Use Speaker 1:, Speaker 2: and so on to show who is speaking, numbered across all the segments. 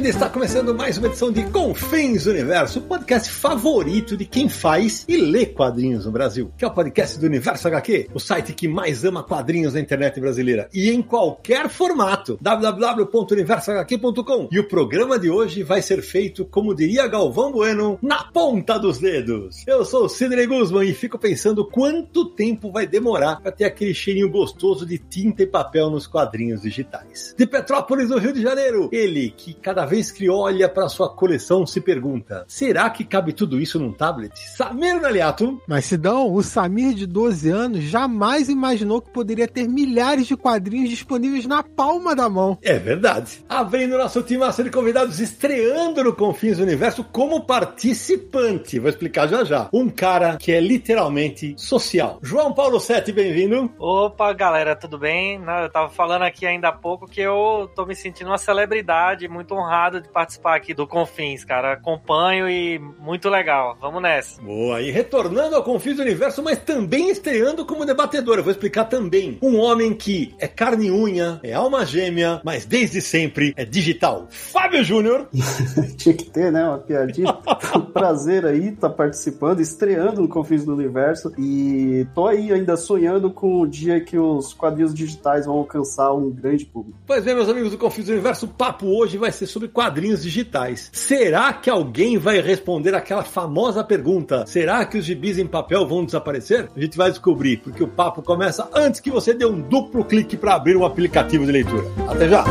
Speaker 1: Bem-vindo! Está começando mais uma edição de Confins Universo, o podcast favorito de quem faz e lê quadrinhos no Brasil, que é o podcast do Universo HQ, o site que mais ama quadrinhos na internet brasileira e em qualquer formato. www.universohq.com. E o programa de hoje vai ser feito, como diria Galvão Bueno, na ponta dos dedos. Eu sou o Sidney Guzman e fico pensando quanto tempo vai demorar para ter aquele cheirinho gostoso de tinta e papel nos quadrinhos digitais. De Petrópolis, no Rio de Janeiro, ele que cada vez que olha para sua coleção se pergunta: será que cabe tudo isso num tablet? Samir Naliato.
Speaker 2: Mas Sidão, o Samir de 12 anos jamais imaginou que poderia ter milhares de quadrinhos disponíveis na palma da mão.
Speaker 1: É verdade. Abrindo nosso time de convidados, estreando no Confins do Universo como participante. Vou explicar já já. Um cara que é literalmente social. João Paulo Sete, bem-vindo.
Speaker 3: Opa, galera, tudo bem? Eu tava falando aqui ainda há pouco que eu tô me sentindo uma celebridade muito honrado de participar aqui do Confins, cara. Acompanho e muito legal. Vamos nessa.
Speaker 1: Boa. E retornando ao Confins do Universo, mas também estreando como debatedor. Eu vou explicar também. Um homem que é carne e unha, é alma gêmea, mas desde sempre é digital. Fábio Júnior.
Speaker 4: Tinha que ter, né? Uma piadinha. um prazer aí estar tá participando, estreando no Confins do Universo. E tô aí ainda sonhando com o dia que os quadrinhos digitais vão alcançar um grande público.
Speaker 1: Pois é, meus amigos do Confins do Universo, o papo hoje vai ser sobre quadrinhos digitais. Será que alguém vai responder aquela famosa pergunta? Será que os gibis em papel vão desaparecer? A gente vai descobrir, porque o papo começa antes que você dê um duplo clique para abrir um aplicativo de leitura. Até já!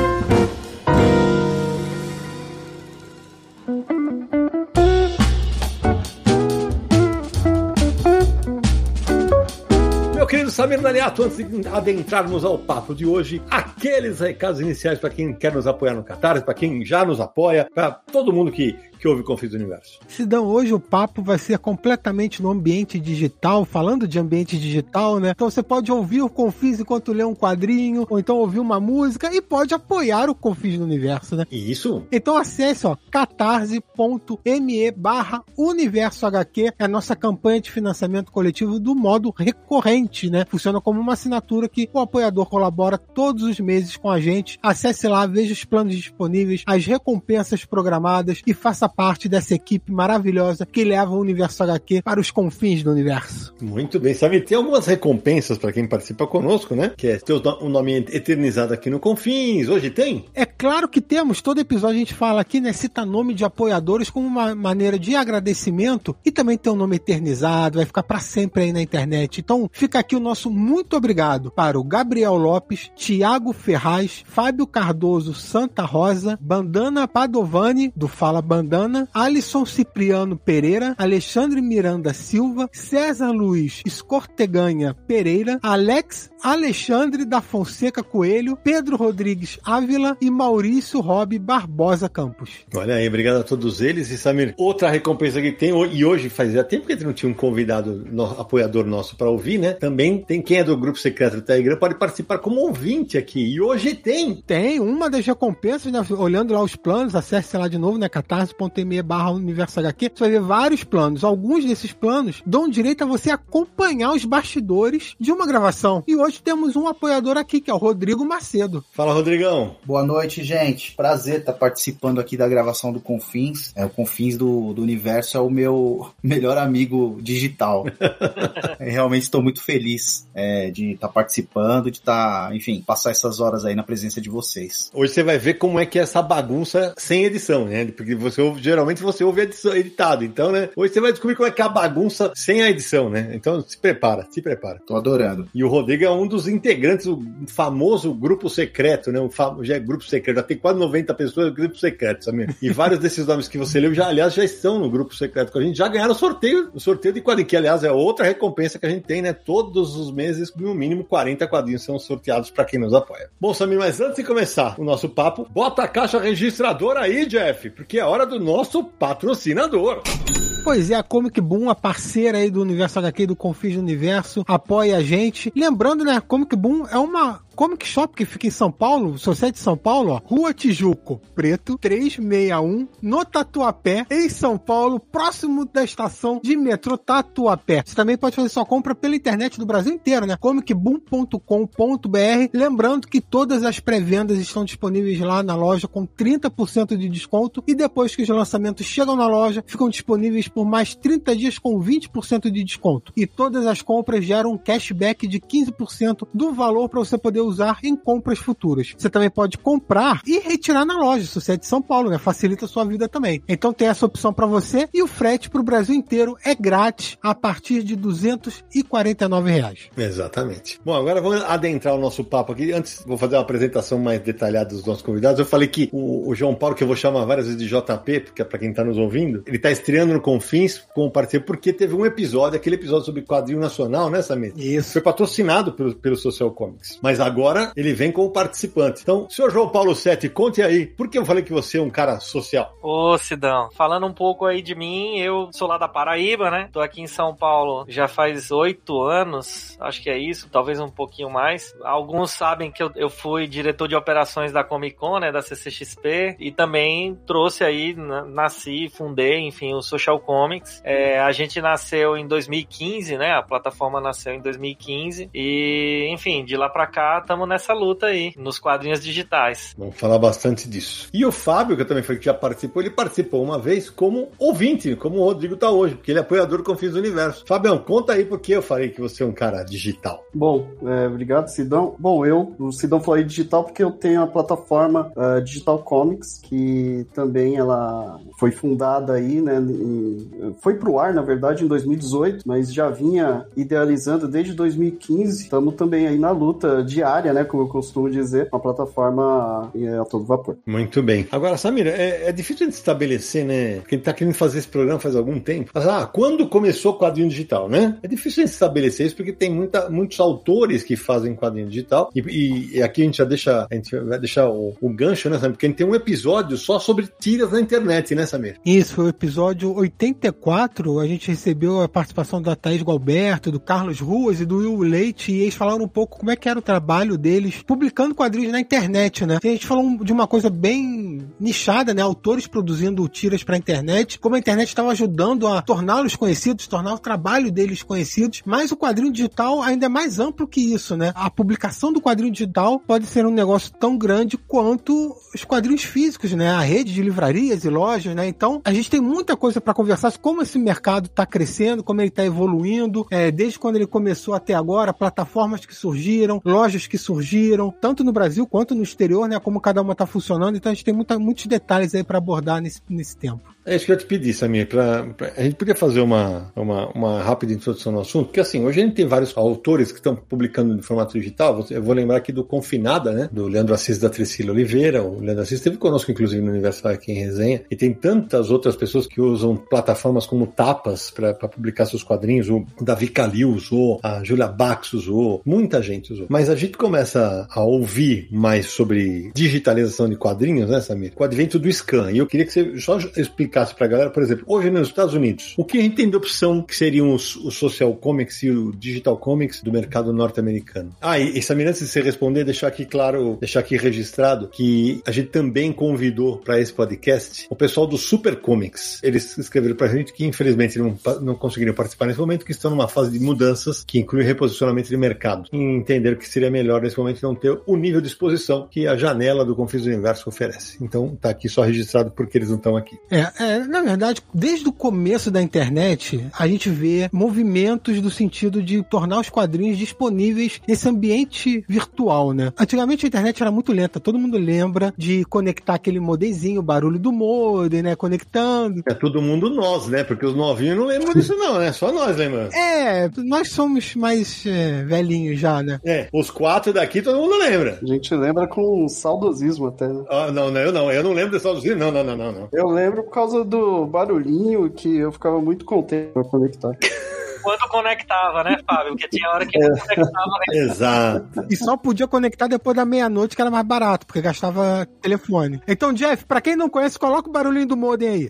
Speaker 1: Querido Samir Naliato, antes de adentrarmos ao papo de hoje, aqueles recados iniciais para quem quer nos apoiar no Catarse, para quem já nos apoia, para todo mundo que que houve Confins do Universo.
Speaker 2: Sidão, hoje o papo vai ser completamente no ambiente digital, falando de ambiente digital, né? Então você pode ouvir o Confins enquanto lê um quadrinho, ou então ouvir uma música e pode apoiar o Confins do Universo, né?
Speaker 1: Isso.
Speaker 2: Então acesse, ó, catarse.me barra Universo HQ, é a nossa campanha de financiamento coletivo do modo recorrente, né? Funciona como uma assinatura que o apoiador colabora todos os meses com a gente. Acesse lá, veja os planos disponíveis, as recompensas programadas e faça parte dessa equipe maravilhosa que leva o universo HQ para os confins do universo.
Speaker 1: Muito bem, sabe? Tem algumas recompensas para quem participa conosco, né? Que é ter o nome eternizado aqui no Confins. Hoje tem?
Speaker 2: É claro que temos. Todo episódio a gente fala aqui, né? Cita nome de apoiadores como uma maneira de agradecimento e também tem um nome eternizado, vai ficar para sempre aí na internet. Então fica aqui o nosso muito obrigado para o Gabriel Lopes, Tiago Ferraz, Fábio Cardoso Santa Rosa, Bandana Padovani, do Fala Bandana Santana, Alisson Cipriano Pereira, Alexandre Miranda Silva, César Luiz Escorteganha Pereira, Alex Alexandre da Fonseca Coelho, Pedro Rodrigues Ávila e Maurício Rob Barbosa Campos.
Speaker 1: Olha aí, obrigado a todos eles. E Samir, outra recompensa que tem, e hoje fazia tempo que a gente não tinha um convidado, no, apoiador nosso para ouvir, né? Também tem quem é do grupo secreto do Telegram, pode participar como ouvinte aqui. E hoje tem.
Speaker 2: Tem, uma das recompensas, né? olhando lá os planos, acesse lá de novo, né? catarse.com apoia.me barra universo HQ, você vai ver vários planos. Alguns desses planos dão direito a você acompanhar os bastidores de uma gravação. E hoje temos um apoiador aqui, que é o Rodrigo Macedo.
Speaker 1: Fala, Rodrigão.
Speaker 5: Boa noite, gente. Prazer estar participando aqui da gravação do Confins. É, o Confins do, do Universo é o meu melhor amigo digital. Realmente estou muito feliz é, de estar participando, de estar, enfim, passar essas horas aí na presença de vocês.
Speaker 1: Hoje você vai ver como é que é essa bagunça sem edição, né? Porque você geralmente você ouve edição, editado. Então, né? Hoje você vai descobrir como é que é a bagunça sem a edição, né? Então se prepara, se prepara.
Speaker 5: Tô adorando.
Speaker 1: E o Rodrigo é um dos integrantes do famoso grupo secreto, né? O fam... Já é grupo secreto, já tem quase 90 pessoas no grupo secreto, sabe? E vários desses nomes que você leu, já, aliás, já estão no grupo secreto com a gente, já ganharam o sorteio, o sorteio de quadrinhos, que aliás é outra recompensa que a gente tem, né? Todos os meses, no mínimo 40 quadrinhos são sorteados para quem nos apoia. Bom, Samir, mas antes de começar o nosso papo, bota a caixa registradora aí, Jeff, porque é hora do nosso patrocinador.
Speaker 2: Pois é, a Comic Boom, a parceira aí do Universo HQ do Confis do Universo, apoia a gente. Lembrando, né, Comic Boom é uma Comic Shop que fica em São Paulo, Sociedade de São Paulo, ó, Rua Tijuco, Preto, 361, no Tatuapé, em São Paulo, próximo da estação de metrô Tatuapé. Você também pode fazer sua compra pela internet do Brasil inteiro, né? comicboom.com.br. Lembrando que todas as pré-vendas estão disponíveis lá na loja com 30% de desconto e depois que os lançamentos chegam na loja, ficam disponíveis por mais 30 dias com 20% de desconto. E todas as compras geram um cashback de 15% do valor para você poder usar em compras futuras. Você também pode comprar e retirar na loja, se você é de São Paulo, né? Facilita a sua vida também. Então tem essa opção para você e o frete para o Brasil inteiro é grátis a partir de 249 reais.
Speaker 1: Exatamente. Bom, agora vamos adentrar o nosso papo aqui. Antes, vou fazer uma apresentação mais detalhada dos nossos convidados. Eu falei que o, o João Paulo, que eu vou chamar várias vezes de JP, porque é para quem está nos ouvindo, ele está estreando no Confins como parceiro, porque teve um episódio, aquele episódio sobre quadrinho nacional, né, Samir?
Speaker 2: Isso.
Speaker 1: Foi patrocinado pelo, pelo Social Comics. Mas agora ele vem como participante. Então, senhor João Paulo Sete, conte aí, por que eu falei que você é um cara social?
Speaker 3: Ô, Sidão, falando um pouco aí de mim, eu sou lá da Paraíba, né? Tô aqui em São Paulo já faz oito anos, acho que é isso, talvez um pouquinho mais. Alguns sabem que eu, eu fui diretor de operações da Comic Con, né? Da CCXP, e também trouxe aí, na- nasci, fundei, enfim, o Social Comics. É, a gente nasceu em 2015, né? A plataforma nasceu em 2015, e, enfim, de lá pra cá, estamos nessa luta aí, nos quadrinhos digitais.
Speaker 1: Vamos falar bastante disso. E o Fábio, que eu também falei que já participou, ele participou uma vez como ouvinte, como o Rodrigo tá hoje, porque ele é apoiador do Confins do Universo. Fabião, conta aí por que eu falei que você é um cara digital.
Speaker 4: Bom, é, obrigado, Sidão. Bom, eu, o Sidão falou aí digital porque eu tenho a plataforma ah, Digital Comics, que também ela foi fundada aí, né? em- foi pro ar, na verdade, em 2018, mas já vinha idealizando desde 2015. Estamos também aí na luta diária, né? Como eu costumo dizer, uma plataforma é, a todo vapor.
Speaker 1: Muito bem. Agora, Samira, é, é difícil de estabelecer, né? Porque a gente tá querendo fazer esse programa faz algum tempo. Mas, ah, quando começou o quadrinho digital, né? É difícil de estabelecer isso porque tem muita, muitos autores que fazem quadrinho digital. E, e- e aqui a gente já deixa, a gente vai deixar o, o gancho, né, Samir? Porque a gente tem um episódio só sobre tiras na internet, né, Samir?
Speaker 2: Isso foi o episódio 84. A gente recebeu a participação da Thaís Galberto, do Carlos Ruas e do Will Leite. E eles falaram um pouco como é que era o trabalho deles publicando quadrinhos na internet, né? A gente falou de uma coisa bem nichada, né? Autores produzindo tiras pra internet, como a internet estava ajudando a torná-los conhecidos, tornar o trabalho deles conhecidos. Mas o quadrinho digital ainda é mais amplo que isso, né? A publicação do quadrinho digital pode ser um negócio tão grande quanto os quadrinhos físicos, né? A rede de livrarias e lojas, né? Então, a gente tem muita coisa para conversar como esse mercado está crescendo, como ele está evoluindo, é, desde quando ele começou até agora, plataformas que surgiram, lojas que surgiram, tanto no Brasil quanto no exterior, né? Como cada uma está funcionando. Então, a gente tem muita, muitos detalhes aí para abordar nesse, nesse tempo.
Speaker 1: É isso que eu te pedir, Samir. Pra, pra- a gente podia fazer uma, uma, uma rápida introdução no assunto, porque assim, hoje a gente tem vários autores que estão publicando em formato digital. Eu vou lembrar aqui do Confinada, né? Do Leandro Assis da Trecília Oliveira. O Leandro Assis esteve conosco, inclusive, no Universal aqui em resenha. E tem tantas outras pessoas que usam plataformas como Tapas para publicar seus quadrinhos. O Davi Calil usou, a Julia Bax usou, muita gente usou. Mas a gente começa a ouvir mais sobre digitalização de quadrinhos, né, Samir? Com o advento do scan. E eu queria que você só explicasse pra galera, por exemplo, hoje nos Estados Unidos, o que a gente tem de opção que seriam os, os social comics e o digital comics do mercado norte-americano? Ah, e, e Samir, antes de você responder, deixar aqui claro, deixar aqui registrado que a gente também convidou para esse podcast o pessoal do Super Comics. Eles escreveram pra gente que infelizmente não, não conseguiram participar nesse momento, que estão numa fase de mudanças que inclui reposicionamento de mercado. E entenderam que seria melhor nesse momento não ter o nível de exposição que a janela do Confis do Universo oferece. Então tá aqui só registrado porque eles não estão aqui.
Speaker 2: É, É, na verdade, desde o começo da internet, a gente vê movimentos do sentido de tornar os quadrinhos disponíveis nesse ambiente virtual, né? Antigamente a internet era muito lenta, todo mundo lembra de conectar aquele modezinho, o barulho do modem, né? Conectando.
Speaker 1: É todo mundo nós, né? Porque os novinhos não lembram disso não, né? Só nós lembramos.
Speaker 2: É, nós somos mais é, velhinhos já, né?
Speaker 1: É, os quatro daqui todo mundo lembra.
Speaker 4: A gente lembra com saudosismo até, né?
Speaker 1: Ah, não, não, eu não, eu não lembro desse saudosismo, não, não, não, não, não.
Speaker 4: Eu lembro por causa do barulhinho que eu ficava muito contente pra conectar.
Speaker 3: Quando conectava, né, Fábio? Porque tinha hora que não conectava. Né?
Speaker 1: Exato.
Speaker 2: E só podia conectar depois da meia-noite, que era mais barato, porque gastava telefone. Então, Jeff, pra quem não conhece, coloca o barulhinho do modem aí.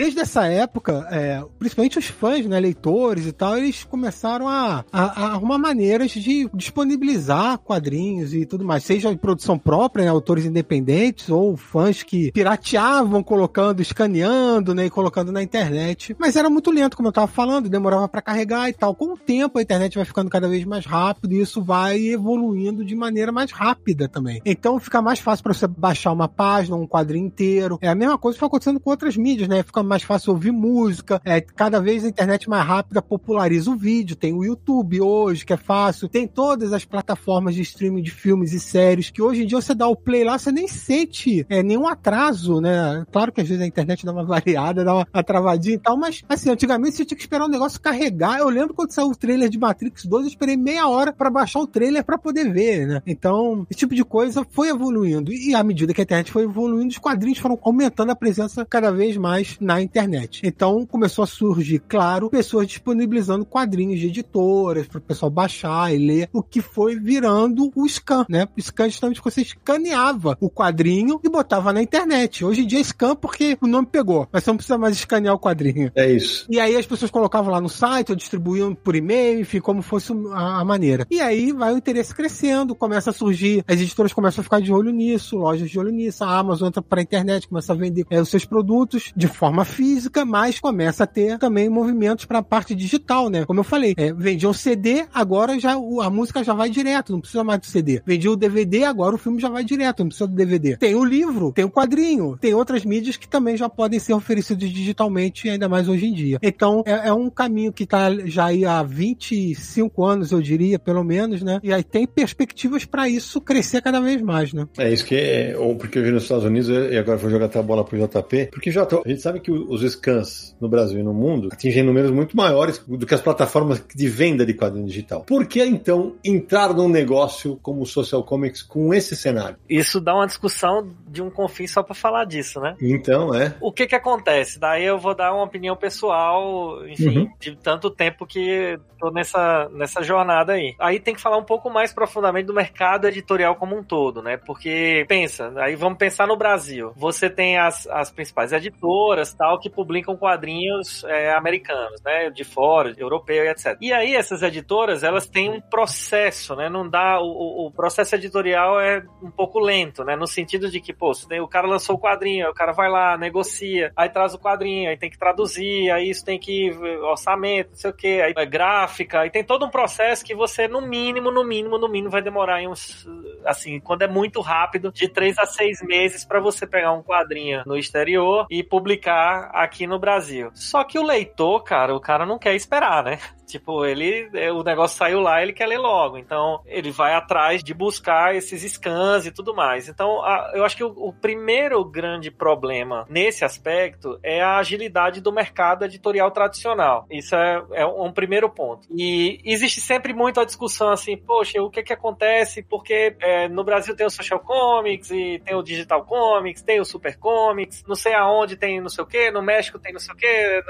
Speaker 2: Desde essa época, é, principalmente os fãs, né, leitores e tal, eles começaram a, a, a arrumar maneiras de disponibilizar quadrinhos e tudo mais, seja em produção própria, né, autores independentes ou fãs que pirateavam colocando, escaneando, né, e colocando na internet. Mas era muito lento, como eu tava falando, demorava para carregar e tal. Com o tempo, a internet vai ficando cada vez mais rápido e isso vai evoluindo de maneira mais rápida também. Então fica mais fácil para você baixar uma página, um quadrinho inteiro. É a mesma coisa que foi acontecendo com outras mídias, né? Fica mais fácil ouvir música. É, cada vez a internet mais rápida populariza o vídeo. Tem o YouTube hoje, que é fácil. Tem todas as plataformas de streaming de filmes e séries, que hoje em dia você dá o play lá, você nem sente é, nenhum atraso, né? Claro que às vezes a internet dá uma variada, dá uma, travadinha e tal, mas assim, antigamente você tinha que esperar o negócio carregar. Eu lembro quando saiu o trailer de Matrix 2, eu esperei meia hora para baixar o trailer para poder ver, né? Então, esse tipo de coisa foi evoluindo. E à medida que a internet foi evoluindo, os quadrinhos foram aumentando a presença cada vez mais na internet. Então começou a surgir, claro, pessoas disponibilizando quadrinhos de editoras para o pessoal baixar e ler, o que foi virando o scan, né? O scan justamente você escaneava o quadrinho e botava na internet. Hoje em dia é scan porque o nome pegou, mas você não precisa mais escanear o quadrinho.
Speaker 1: É isso.
Speaker 2: E aí as pessoas colocavam lá no site, ou distribuíam por e-mail, enfim, como fosse a, a maneira. E aí vai o interesse crescendo, começa a surgir, as editoras começam a ficar de olho nisso, lojas de olho nisso, a Amazon entra para a internet, começa a vender é, os seus produtos de forma física, mas começa a ter também movimentos para a parte digital, né? Como eu falei, é, vendiam CD, agora já a música já vai direto, não precisa mais do CD. Vendia o DVD, agora o filme já vai direto, não precisa do DVD. Tem o livro, tem o quadrinho, tem outras mídias que também já podem ser oferecidas digitalmente, ainda mais hoje em dia. Então, é, é um caminho que está já aí há 25 anos, eu diria, pelo menos, né? E aí tem perspectivas para isso crescer cada vez mais, né?
Speaker 1: É isso que é, ou porque eu vi nos Estados Unidos e agora vou jogar até a bola pro JP, porque já a gente sabe que os scans no Brasil e no mundo atingem números muito maiores do que as plataformas de venda de quadrinho digital. Por que então entrar num negócio como o Social Comics com esse cenário?
Speaker 3: Isso dá uma discussão de um confim só para falar disso, né?
Speaker 1: Então, é.
Speaker 3: O que que acontece? Daí eu vou dar uma opinião pessoal, enfim, uhum. de tanto tempo que tô nessa, nessa jornada aí. Aí tem que falar um pouco mais profundamente do mercado editorial como um todo, né? Porque, pensa, aí vamos pensar no Brasil. Você tem as, as principais editoras, tal, que publicam quadrinhos é, americanos, né? De fora, europeu e etc. E aí essas editoras, elas têm um processo, né? Não dá... O, o processo editorial é um pouco lento, né? No sentido de que, pô, o cara lançou o quadrinho, o cara vai lá, negocia, aí traz o quadrinho, aí tem que traduzir, aí isso tem que orçamento, não sei o que, aí é gráfica, aí tem todo um processo que você, no mínimo, no mínimo, no mínimo, vai demorar uns, assim, quando é muito rápido, de três a seis meses para você pegar um quadrinho no exterior e publicar aqui no Brasil. Só que o leitor, cara, o cara não quer esperar, né? Tipo, ele, é, o negócio saiu lá, ele quer ler logo. Então, ele vai atrás de buscar esses scans e tudo mais. Então, a, eu acho que o, o, primeiro grande problema nesse aspecto é a agilidade do mercado editorial tradicional. Isso é, é um primeiro ponto. E existe sempre muita discussão assim, poxa, o que que acontece? Porque é, no Brasil tem o Social Comics e tem o Digital Comics, tem o Super Comics, não sei aonde tem não sei o que, no México tem não sei o que,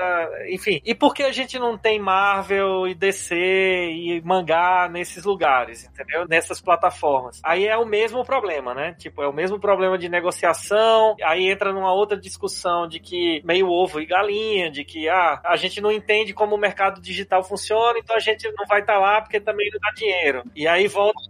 Speaker 3: enfim. E por que a gente não tem Marvel e DC e mangá nesses lugares, entendeu? Nessas plataformas. Aí é o mesmo problema, né? Tipo, é o mesmo problema de negociação. Aí entra numa outra discussão de que meio ovo e galinha, de que ah, a gente não entende como o mercado digital funciona, então a gente não vai estar tá lá porque também não dá dinheiro. E aí volta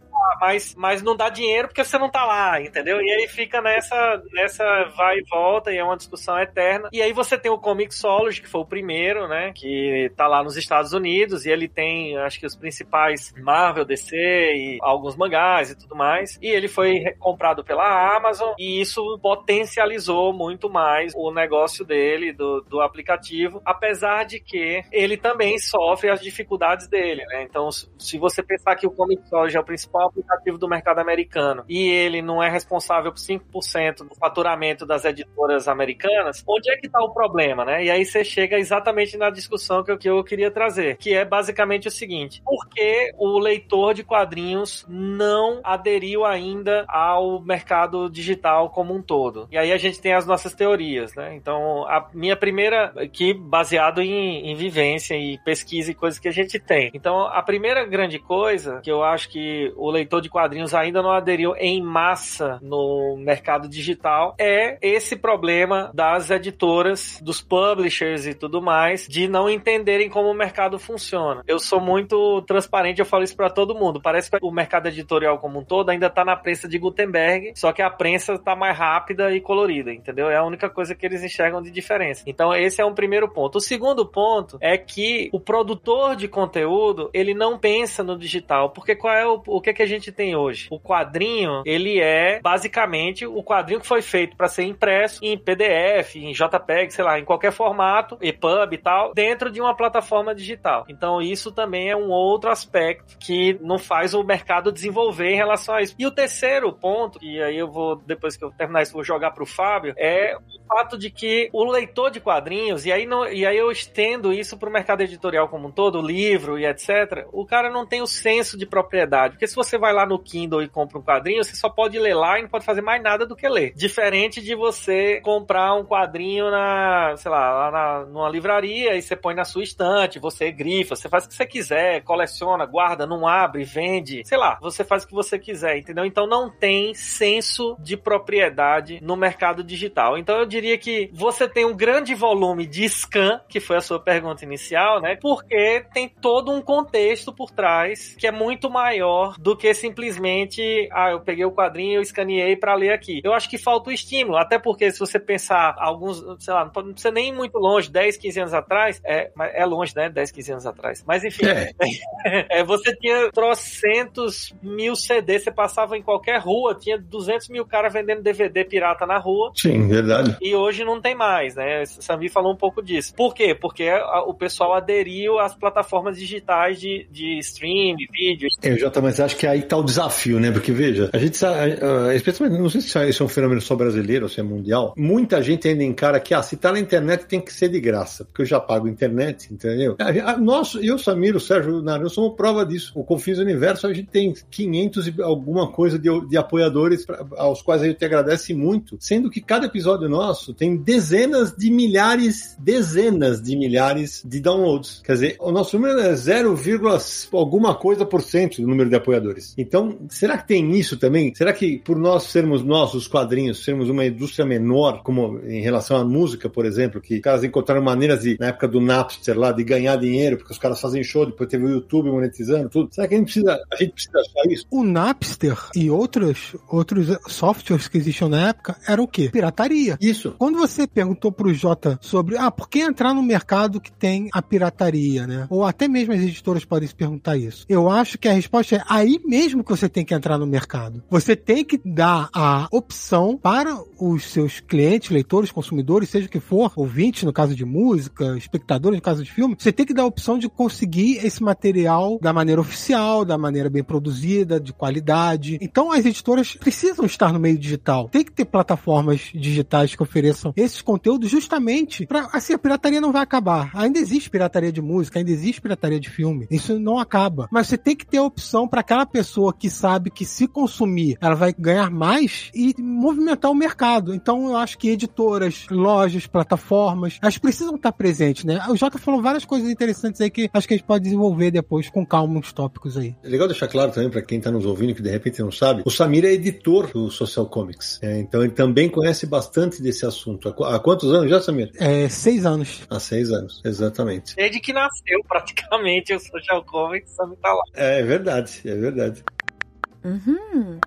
Speaker 3: mas, mas não dá dinheiro porque você não tá lá, entendeu? E aí fica nessa, nessa vai e volta, e é uma discussão eterna. E aí você tem o Comixology, que foi o primeiro, né? Que tá lá nos Estados Unidos, e ele tem, acho que os principais Marvel, DC e alguns mangás e tudo mais. E ele foi comprado pela Amazon, e isso potencializou muito mais o negócio dele, do, do aplicativo, apesar de que ele também sofre as dificuldades dele, né? Então, se você pensar que o Comixology é o principal aplicativo do mercado americano e ele não é responsável por 5% do faturamento das editoras americanas, onde é que está o problema, né? E aí você chega exatamente na discussão que eu, que eu queria trazer, que é basicamente o seguinte: por que o leitor de quadrinhos não aderiu ainda ao mercado digital como um todo? E aí a gente tem as nossas teorias, né? Então, a minha primeira, que baseado em, em vivência e pesquisa e coisas que a gente tem. Então, a primeira grande coisa que eu acho que o leitor de quadrinhos ainda não aderiu em massa no mercado digital é esse problema das editoras, dos publishers e tudo mais, de não entenderem como o mercado funciona. Eu sou muito transparente, eu falo isso para todo mundo. Parece que o mercado editorial como um todo ainda tá na prensa de Gutenberg, só que a prensa tá mais rápida e colorida, entendeu? É a única coisa que eles enxergam de diferença. Então, esse é um primeiro ponto. O segundo ponto é que o produtor de conteúdo, ele não pensa no digital, porque qual é o, o que, que a gente tem hoje? O quadrinho, ele é basicamente o quadrinho que foi feito para ser impresso em PDF, em JPEG, sei lá, em qualquer formato, EPUB e tal, dentro de uma plataforma digital. Então, isso também é um outro aspecto que não faz o mercado desenvolver em relação a isso. E o terceiro ponto, e aí eu vou, depois que eu terminar isso, vou jogar para o Fábio, é o fato de que o leitor de quadrinhos, e aí, não, e aí eu estendo isso para o mercado editorial como um todo, livro e etc., o cara não tem o senso de propriedade. Porque se você vai lá no Kindle e compra um quadrinho, você só pode ler lá e não pode fazer mais nada do que ler. Diferente de você comprar um quadrinho na, sei lá, lá na, numa livraria e você põe na sua estante, você grifa, você faz o que você quiser, coleciona, guarda, não abre, vende, sei lá, você faz o que você quiser, entendeu? Então não tem senso de propriedade no mercado digital. Então eu diria que você tem um grande volume de scan, que foi a sua pergunta inicial, né? Porque tem todo um contexto por trás que é muito maior do que simplesmente, ah, eu peguei o quadrinho, eu escaneei para ler aqui. Eu acho que falta o estímulo, até porque se você pensar alguns, sei lá, não precisa nem ir muito longe, 10, 15 anos atrás, é, é longe, né? 10, 15 anos atrás. Mas enfim, é. é, você tinha trocentos mil CDs, você passava em qualquer rua, tinha 200 mil caras vendendo DVD pirata na rua.
Speaker 1: Sim, verdade.
Speaker 3: E hoje não tem mais, né? Sami falou um pouco disso. Por quê? Porque o pessoal aderiu às plataformas digitais de, de stream, de vídeo.
Speaker 1: Eu já mas acho que aí tá o desafio, né? Porque veja, a gente sabe, especialmente, não sei se isso é um fenômeno só brasileiro ou se é mundial, muita gente ainda encara que, ah, se tá na internet tem que ser de graça, porque eu já pago internet, entendeu? Nós, eu, Samir, o Sérgio, o Naran, somos prova disso. O Confins Universo, a gente tem 500 e alguma coisa de, de apoiadores pra, aos quais a gente agradece muito, sendo que cada episódio nosso tem dezenas de milhares, dezenas de milhares de downloads. Quer dizer, o nosso número é 0, alguma coisa por cento do número de apoiadores. Então, será que tem isso também? Será que por nós sermos nós, os quadrinhos, sermos uma indústria menor, como em relação à música, por exemplo, que os caras encontraram maneiras de, na época do Napster lá, de ganhar dinheiro, porque os caras fazem show, depois teve o YouTube monetizando, tudo. Será que a gente precisa, a gente precisa achar isso?
Speaker 2: O Napster e outros, outros softwares que existiam na época era o quê? Pirataria.
Speaker 1: Isso.
Speaker 2: Quando você perguntou pro Jota sobre, ah, por que entrar no mercado que tem a pirataria, né? Ou até mesmo as editoras podem se perguntar isso. Eu acho que a resposta é aí mesmo que você tem que entrar no mercado. Você tem que dar a opção para os seus clientes, leitores, consumidores, seja o que for, ouvintes no caso de música, espectadores no caso de filme, você tem que dar a opção de conseguir esse material da maneira oficial, da maneira bem produzida, de qualidade. Então as editoras precisam estar no meio digital. Tem que ter plataformas digitais que ofereçam esses conteúdos justamente para assim a pirataria não vai acabar. Ainda existe pirataria de música, ainda existe pirataria de filme. Isso não acaba. Mas você tem que ter a opção para aquela pessoa que sabe que se consumir, ela vai ganhar mais e movimentar o mercado. Então eu acho que editoras, lojas, plataformas, elas precisam estar presentes, né? O Jota falou várias coisas interessantes aí que acho que a gente pode desenvolver depois com calma uns tópicos aí.
Speaker 1: É legal deixar claro também para quem está nos ouvindo que de repente não sabe, o Samir é editor do Social Comics. É, então ele também conhece bastante desse assunto. Há, quantos anos já, Samir?
Speaker 2: É, seis anos.
Speaker 1: Há seis anos, exatamente.
Speaker 3: Desde que nasceu, praticamente, o Social Comics, o Samir tá lá.
Speaker 1: É, é verdade, é verdade.
Speaker 6: Uhum.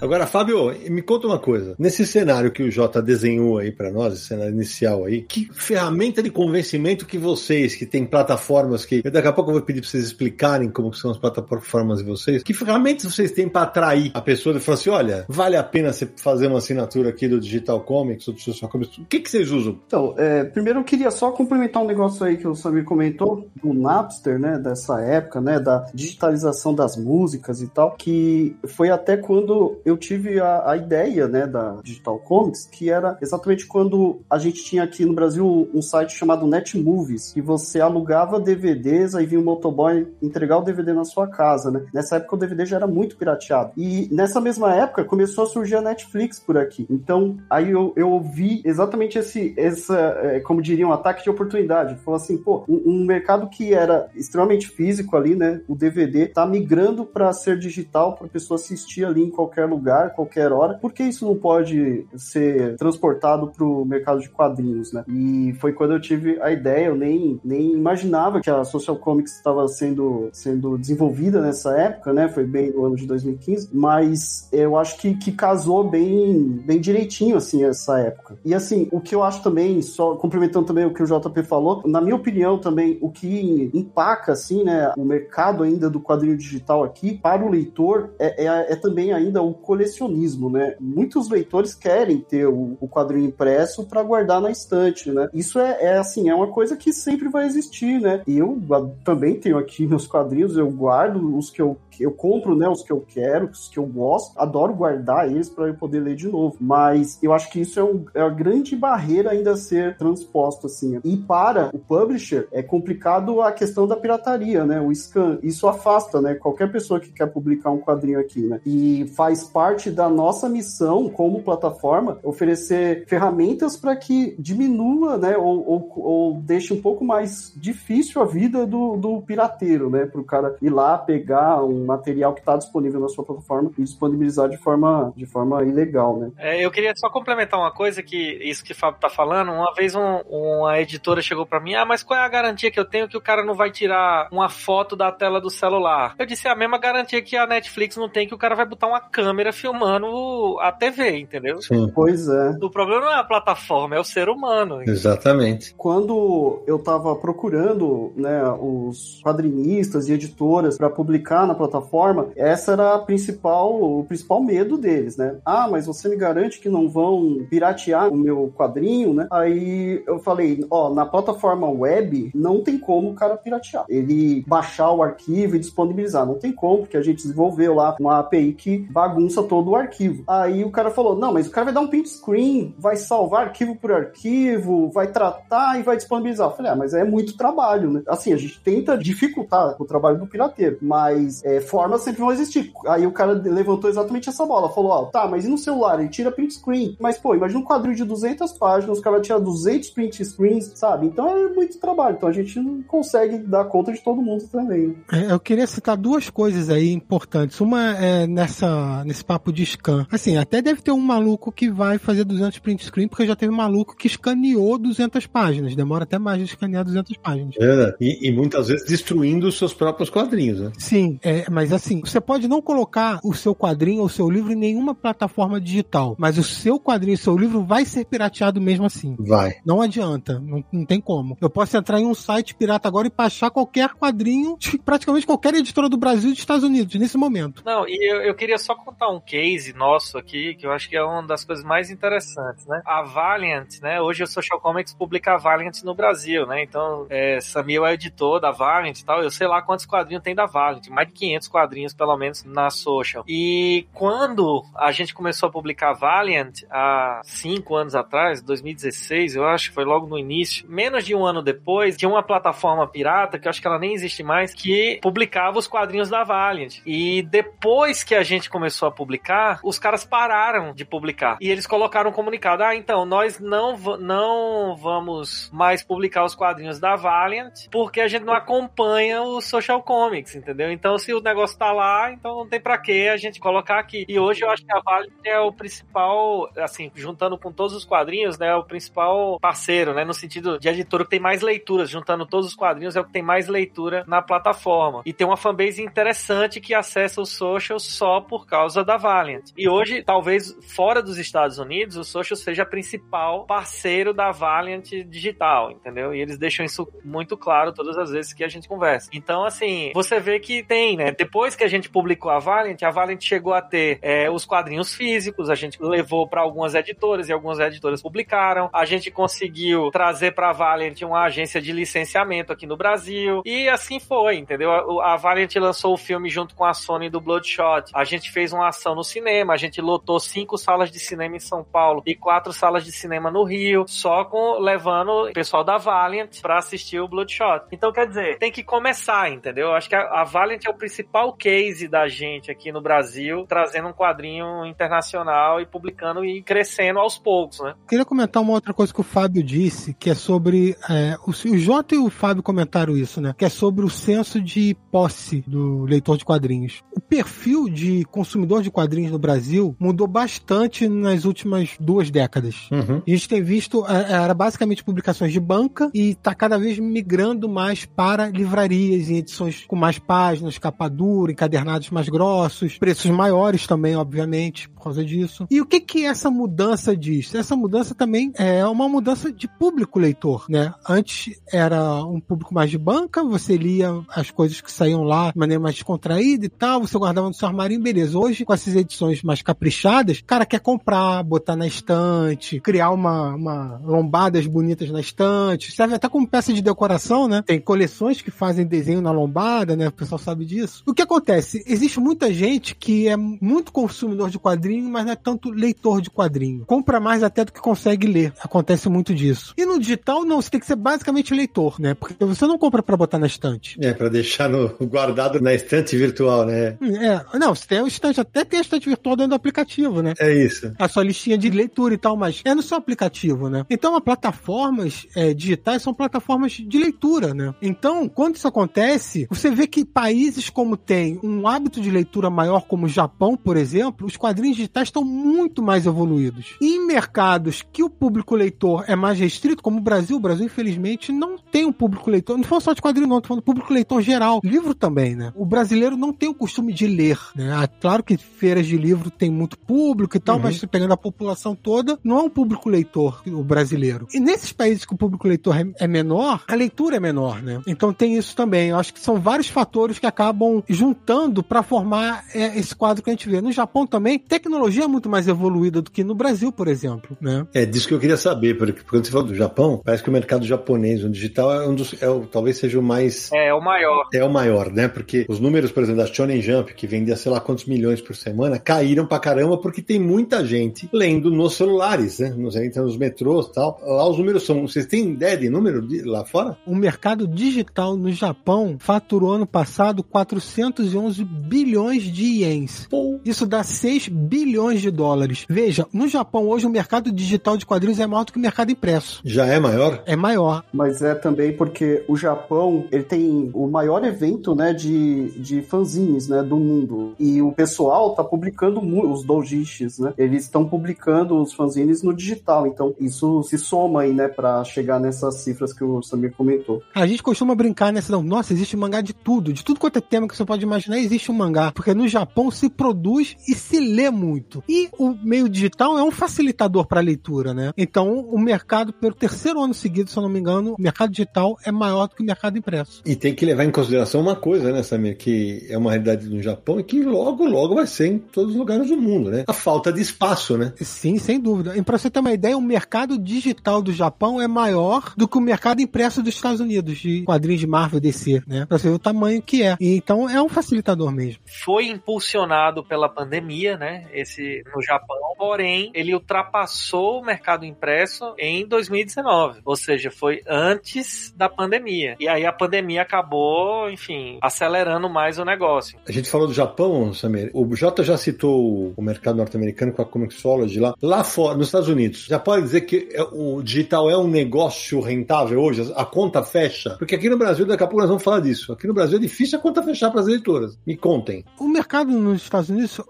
Speaker 1: Agora, Fábio, me conta uma coisa. Nesse cenário que o Jota desenhou aí para nós, esse cenário inicial aí, que ferramenta de convencimento que vocês, que tem plataformas que. Daqui a pouco eu vou pedir para vocês explicarem como são as plataformas de vocês. Que ferramentas vocês têm para atrair a pessoa e falar assim: olha, vale a pena você fazer uma assinatura aqui do Digital Comics ou do Social Comics? O que, que vocês usam?
Speaker 4: Então, é, primeiro eu queria só complementar um negócio aí que o Samir comentou, do Napster, né, dessa época, né, da digitalização das músicas e tal, que foi até quando eu tive a, a ideia, né, da Digital Comics, que era exatamente quando a gente tinha aqui no Brasil um site chamado Netmovies, que você alugava DVDs, aí vinha o motoboy entregar o DVD na sua casa, né? Nessa época o DVD já era muito pirateado. E nessa mesma época começou a surgir a Netflix por aqui. Então, aí eu, eu ouvi exatamente esse, essa, é, como diria, um ataque de oportunidade. Falou assim, pô, um, um mercado que era extremamente físico ali, né? O DVD tá migrando para ser digital, para pessoa assistir ali em qualquer lugar, qualquer hora. Por que isso não pode ser transportado para o mercado de quadrinhos, né? E foi quando eu tive a ideia, eu nem, nem imaginava que a Social Comics estava sendo, sendo desenvolvida nessa época, né? Foi bem no ano de 2015, mas eu acho que, que casou bem, bem direitinho, assim, essa época. E assim, o que eu acho também, só complementando também o que o JP falou, na minha opinião também, o que empaca, assim, né, o mercado ainda do quadrinho digital aqui para o leitor é, é, é também ainda o colecionismo, né? Muitos leitores querem ter o, o quadrinho impresso para guardar na estante, né? Isso é, é, assim, é uma coisa que sempre vai existir, né? Eu também tenho aqui meus quadrinhos, eu guardo os que eu eu compro, né, os que eu quero, os que eu gosto, adoro guardar eles para eu poder ler de novo. Mas eu acho que isso é, um, é uma grande barreira ainda a ser transposto, assim. E para o publisher, é complicado a questão da pirataria, né, o scan. Isso afasta, né, qualquer pessoa que quer publicar um quadrinho aqui, né. E faz parte da nossa missão como plataforma oferecer ferramentas para que diminua, né, ou, ou, ou, deixe um pouco mais difícil a vida do, do pirateiro, né, para o cara ir lá pegar um material que está disponível na sua plataforma e disponibilizar de forma, de forma ilegal, né?
Speaker 3: É, eu queria só complementar uma coisa que isso que o Fábio tá falando. Uma vez um, uma editora chegou para mim, ah, mas qual é a garantia que eu tenho que o cara não vai tirar uma foto da tela do celular? Eu disse, é a mesma garantia que a Netflix não tem que o cara vai botar uma câmera filmando a TV, entendeu?
Speaker 4: Sim. Pois é.
Speaker 3: O problema não é a plataforma, é o ser humano.
Speaker 1: Exatamente.
Speaker 4: Quando eu tava procurando, né, os quadrinistas e editoras para publicar na plataforma plataforma, essa era a principal, o principal medo deles, né? Ah, mas você me garante que não vão piratear o meu quadrinho, né? Aí eu falei, ó, na plataforma web não tem como o cara piratear. Ele baixar o arquivo e disponibilizar, não tem como, porque a gente desenvolveu lá uma API que bagunça todo o arquivo. Aí o cara falou, não, mas o cara vai dar um print screen, vai salvar arquivo por arquivo, vai tratar e vai disponibilizar. Eu falei, ah, mas é muito trabalho, né? Assim, a gente tenta dificultar o trabalho do pirateiro, mas é, formas sempre vão existir. Aí o cara levantou exatamente essa bola, falou, ó, tá, mas e no celular? Ele tira print screen. Mas, pô, imagina um quadrinho de 200 páginas, o cara vai tirar 200 print screens, sabe? Então é muito trabalho. Então a gente não consegue dar conta de todo mundo também.
Speaker 2: É, eu queria citar duas coisas aí importantes. Uma é nessa, nesse papo de scan. Assim, até deve ter um maluco que vai fazer 200 print screen, porque já teve um maluco que escaneou 200 páginas. Demora até mais de escanear 200 páginas.
Speaker 1: É, e, e muitas vezes destruindo os seus próprios quadrinhos, né?
Speaker 2: Sim, é, mas assim, você pode não colocar o seu quadrinho ou o seu livro em nenhuma plataforma digital, mas o seu quadrinho e seu livro vai ser pirateado mesmo assim.
Speaker 1: Vai.
Speaker 2: Não adianta, não, não tem como. Eu posso entrar em um site pirata agora e baixar qualquer quadrinho de praticamente qualquer editora do Brasil e dos Estados Unidos, nesse momento.
Speaker 3: Não, e eu, eu queria só contar um case nosso aqui, que eu acho que é uma das coisas mais interessantes, né? A Valiant, né? Hoje o Social Comics publica a Valiant no Brasil, né? Então, é, Samuel é editor da Valiant e tal. Eu sei lá quantos quadrinhos tem da Valiant, mais de 500 quadrinhos, pelo menos, na social. E quando a gente começou a publicar Valiant, há cinco anos atrás, 2016, eu acho, foi logo no início, menos de um ano depois, tinha uma plataforma pirata, que eu acho que ela nem existe mais, que publicava os quadrinhos da Valiant. E depois que a gente começou publicar, os caras pararam de publicar. E eles colocaram um comunicado: ah, então, nós não, não vamos mais publicar os quadrinhos da Valiant porque a gente não acompanha os social comics, entendeu? Então, se o negócio tá lá, então não tem pra que a gente colocar aqui. E hoje eu acho que a Valiant é o principal, assim, juntando com todos os quadrinhos, né? O principal parceiro, né? No sentido de editora que tem mais leituras, juntando todos os quadrinhos, é o que tem mais leitura na plataforma. E tem uma fanbase interessante que acessa os socials só por causa da Valiant. E hoje, talvez fora dos Estados Unidos, o social seja a principal parceiro da Valiant digital, entendeu? E eles deixam isso muito claro todas as vezes que a gente conversa. Então, assim, você vê que tem, né? Depois que a gente publicou a Valiant, a Valiant chegou a ter é, os quadrinhos físicos, a gente levou para algumas editoras e algumas editoras publicaram. A gente conseguiu trazer para a Valiant uma agência de licenciamento aqui no Brasil e assim foi, entendeu? A, a Valiant lançou o filme junto com a Sony do Bloodshot. A gente fez uma ação no cinema, a gente lotou cinco salas de cinema em São Paulo e quatro salas de cinema no Rio, só com levando o pessoal da Valiant para assistir o Bloodshot. Então, quer dizer, tem que começar, entendeu? Acho que a, a Valiant é o principal case da gente aqui no Brasil, trazendo um quadrinho internacional e publicando e crescendo aos poucos, né?
Speaker 2: Queria comentar uma outra coisa que o Fábio disse, que é sobre. É, o, o Jota e o Fábio comentaram isso, né? Que é sobre o senso de posse do leitor de quadrinhos. O perfil de consumidor de quadrinhos no Brasil mudou bastante nas últimas duas décadas. Uhum. A gente tem visto, é, era basicamente publicações de banca e está cada vez migrando mais para livrarias em edições com mais páginas, capa dura, encadernados mais grossos, preços maiores também, obviamente causa disso. E o que que essa mudança diz? Essa mudança também é uma mudança de público leitor, né? Antes era um público mais de banca, você lia as coisas que saíam lá de maneira mais descontraída e tal, você guardava no seu armário, beleza. Hoje, com essas edições mais caprichadas, o cara quer comprar, botar na estante, criar uma, uma lombadas bonitas na estante, serve até como peça de decoração, né? Tem coleções que fazem desenho na lombada, né? O pessoal sabe disso. O que acontece? Existe muita gente que é muito consumidor de quadrinhos quadrinho, mas não é tanto leitor de quadrinho. Compra mais até do que consegue ler. Acontece muito disso. E no digital, não, você tem que ser basicamente leitor, né? Porque você não compra para botar na estante.
Speaker 1: É, para deixar no, guardado na estante virtual, né?
Speaker 2: É, não, você tem o estante, até tem a estante virtual dentro do aplicativo, né?
Speaker 1: É isso.
Speaker 2: A sua listinha de leitura e tal, mas é no seu aplicativo, né? Então, as plataformas é, digitais são plataformas de leitura, né? Então, quando isso acontece, você vê que países como tem um hábito de leitura maior, como o Japão, por exemplo, os quadrinhos digitais estão muito mais evoluídos. E em mercados que o público leitor é mais restrito, como o Brasil, o Brasil, infelizmente, não tem um público leitor. Não foi só de quadrinho, não, tô falando público leitor geral. Livro também, né? O brasileiro não tem o costume de ler, né? Ah, claro que feiras de livro tem muito público e tal, uhum. mas pegando a população toda, não é um público leitor o brasileiro. E nesses países que o público leitor é, é menor, a leitura é menor, né? Então tem isso também. Eu acho que são vários fatores que acabam juntando para formar é, esse quadro que a gente vê. No Japão também, tecnologia tecnologia é muito mais evoluída do que no Brasil, por exemplo, né?
Speaker 1: É disso que eu queria saber, porque quando você fala do Japão, parece que o mercado japonês, o digital, é um dos, é o, talvez seja o mais...
Speaker 3: É, o maior.
Speaker 1: É o maior, né? Porque os números, por exemplo, da Shonen Jump, que vendia sei lá quantos milhões por semana, caíram pra caramba porque tem muita gente lendo nos celulares, né? Nos, então, nos metrôs e tal. Lá os números são... Vocês têm ideia de número de, lá fora?
Speaker 2: O mercado digital no Japão faturou ano passado 411 bilhões de ienes. Pô. Isso dá 6 bilhões bilhões de dólares. Veja, no Japão hoje o mercado digital de quadrinhos é maior do que o mercado impresso.
Speaker 1: Já é maior?
Speaker 2: É maior.
Speaker 4: Mas é também porque o Japão, ele tem o maior evento, né, de, de fanzines, né, do mundo. E o pessoal tá publicando os doujinshis, né? Eles estão publicando os fanzines no digital. Então, isso se soma aí, né, para chegar nessas cifras que o Samir comentou.
Speaker 2: A gente costuma brincar nessa, não, nossa, existe mangá de tudo, de tudo quanto é tema que você pode imaginar, existe um mangá, porque no Japão se produz e se lê muito muito. E o meio digital é um facilitador para a leitura, né? Então, o mercado, pelo terceiro ano seguido, se eu não me engano, o mercado digital é maior do que o mercado impresso.
Speaker 1: E tem que levar em consideração uma coisa, né, Samir, que é uma realidade no Japão e que logo, logo vai ser em todos os lugares do mundo, né? A falta de espaço, né?
Speaker 2: Sim, sem dúvida. E para você ter uma ideia, o mercado digital do Japão é maior do que o mercado impresso dos Estados Unidos, de quadrinhos de Marvel DC, né? Pra você ver o tamanho que é. E, então, é um facilitador mesmo.
Speaker 3: Foi impulsionado pela pandemia, né? Esse no Japão, porém ele ultrapassou o mercado impresso em 2019, ou seja, foi antes da pandemia. E aí a pandemia acabou, enfim, acelerando mais o negócio.
Speaker 1: A gente falou do Japão, Samir. O Jota já citou o mercado norte-americano com a Comixology lá. Lá fora, nos Estados Unidos, já pode dizer que é, o digital é um negócio rentável hoje? A conta fecha? Porque aqui no Brasil, daqui a pouco nós vamos falar disso. Aqui no Brasil é difícil a conta fechar para as editoras. Me contem.
Speaker 2: O mercado nos Estados Unidos,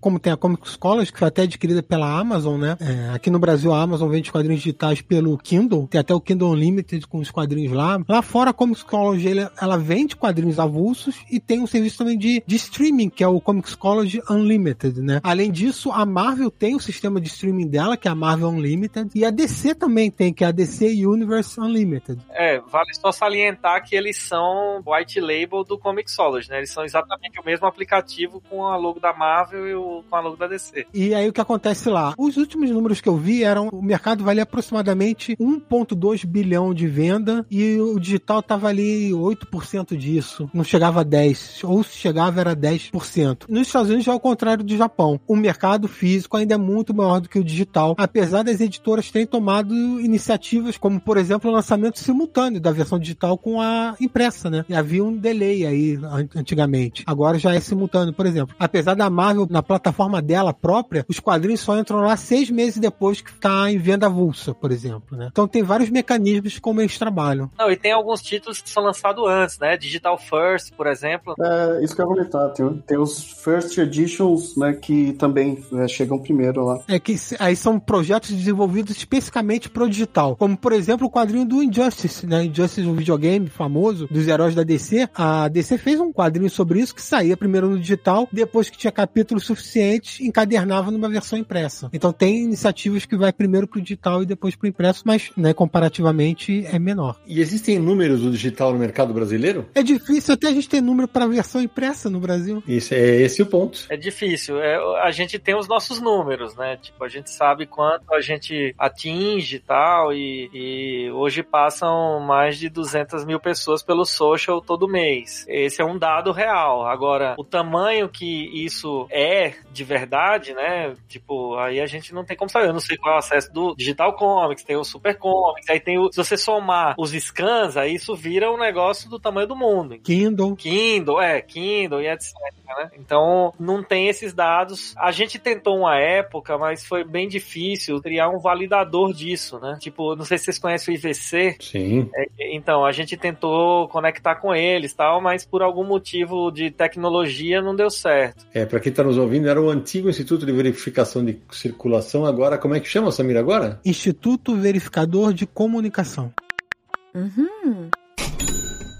Speaker 2: como tem a Comic Scholars, que foi até adquirida pela Amazon, né? É, aqui no Brasil, a Amazon vende quadrinhos digitais pelo Kindle. Tem até o Kindle Unlimited com os quadrinhos lá. Lá fora, a Comic Scholars, ela vende quadrinhos avulsos e tem um serviço também de, de streaming, que é o Comic Scholars Unlimited, né? Além disso, a Marvel tem o sistema de streaming dela, que é a Marvel Unlimited, e a DC também tem, que é a DC Universe Unlimited.
Speaker 3: É, vale só salientar que eles são white label do Comixology, né? Eles são exatamente o mesmo aplicativo com a logo da Marvel e o, com a logo da
Speaker 2: E aí o que acontece lá? Os últimos números que eu vi eram o mercado valia aproximadamente 1.2 bilhão de venda e o digital tava ali 8% disso. Não chegava a 10, ou se chegava era 10%. Nos Estados Unidos já é o contrário do Japão. O mercado físico ainda é muito maior do que o digital, apesar das editoras terem tomado iniciativas como, por exemplo, o lançamento simultâneo da versão digital com a impressa, né? E havia um delay aí antigamente. Agora já é simultâneo, por exemplo. Apesar da Marvel, na plataforma dela própria, os quadrinhos só entram lá seis meses depois que está em venda avulsa, por exemplo, né? Então tem vários mecanismos como eles trabalham.
Speaker 3: Não, e tem alguns títulos que são lançados antes, né? Digital First, por exemplo.
Speaker 4: É, isso que eu ia comentar. Tem, tem os First Editions, né, que também é, chegam primeiro lá.
Speaker 2: É que aí são projetos desenvolvidos especificamente pro digital. Como, por exemplo, o quadrinho do Injustice, né? Injustice, um videogame famoso dos heróis da DC. A DC fez um quadrinho sobre isso que saía primeiro no digital, depois que tinha capítulos suficientes, encadernava numa versão impressa. Então tem iniciativas que vai primeiro pro digital e depois pro impresso, mas, né, comparativamente é menor.
Speaker 1: E existem números do digital no mercado brasileiro?
Speaker 2: É difícil até a gente ter número para versão impressa no Brasil.
Speaker 1: Isso é esse o ponto.
Speaker 3: É difícil. É, a gente tem os nossos números, né? Tipo, a gente sabe quanto a gente atinge tal, e, e hoje passam mais de 200 mil pessoas pelo social todo mês. Esse é um dado real. Agora, o tamanho que isso é de verdade, né? Tipo, aí a gente não tem como saber. Eu não sei qual é o acesso do Digital Comics, tem o Super Comics, aí tem o. Se você somar os scans, aí isso vira um negócio do tamanho do mundo.
Speaker 2: Kindle.
Speaker 3: Kindle, é, Kindle e etc. Né? Então, não tem esses dados. A gente tentou uma época, mas foi bem difícil criar um validador disso, né? Tipo, não sei se vocês conhecem o IVC.
Speaker 1: Sim.
Speaker 3: É, então, a gente tentou conectar com eles tal, mas por algum motivo de tecnologia não deu certo.
Speaker 1: É, para quem está nos ouvindo, era o antigo Instituto de Verificação de Circulação, agora, como é que chama, Samir, agora?
Speaker 2: Instituto Verificador de Comunicação.
Speaker 1: Uhum.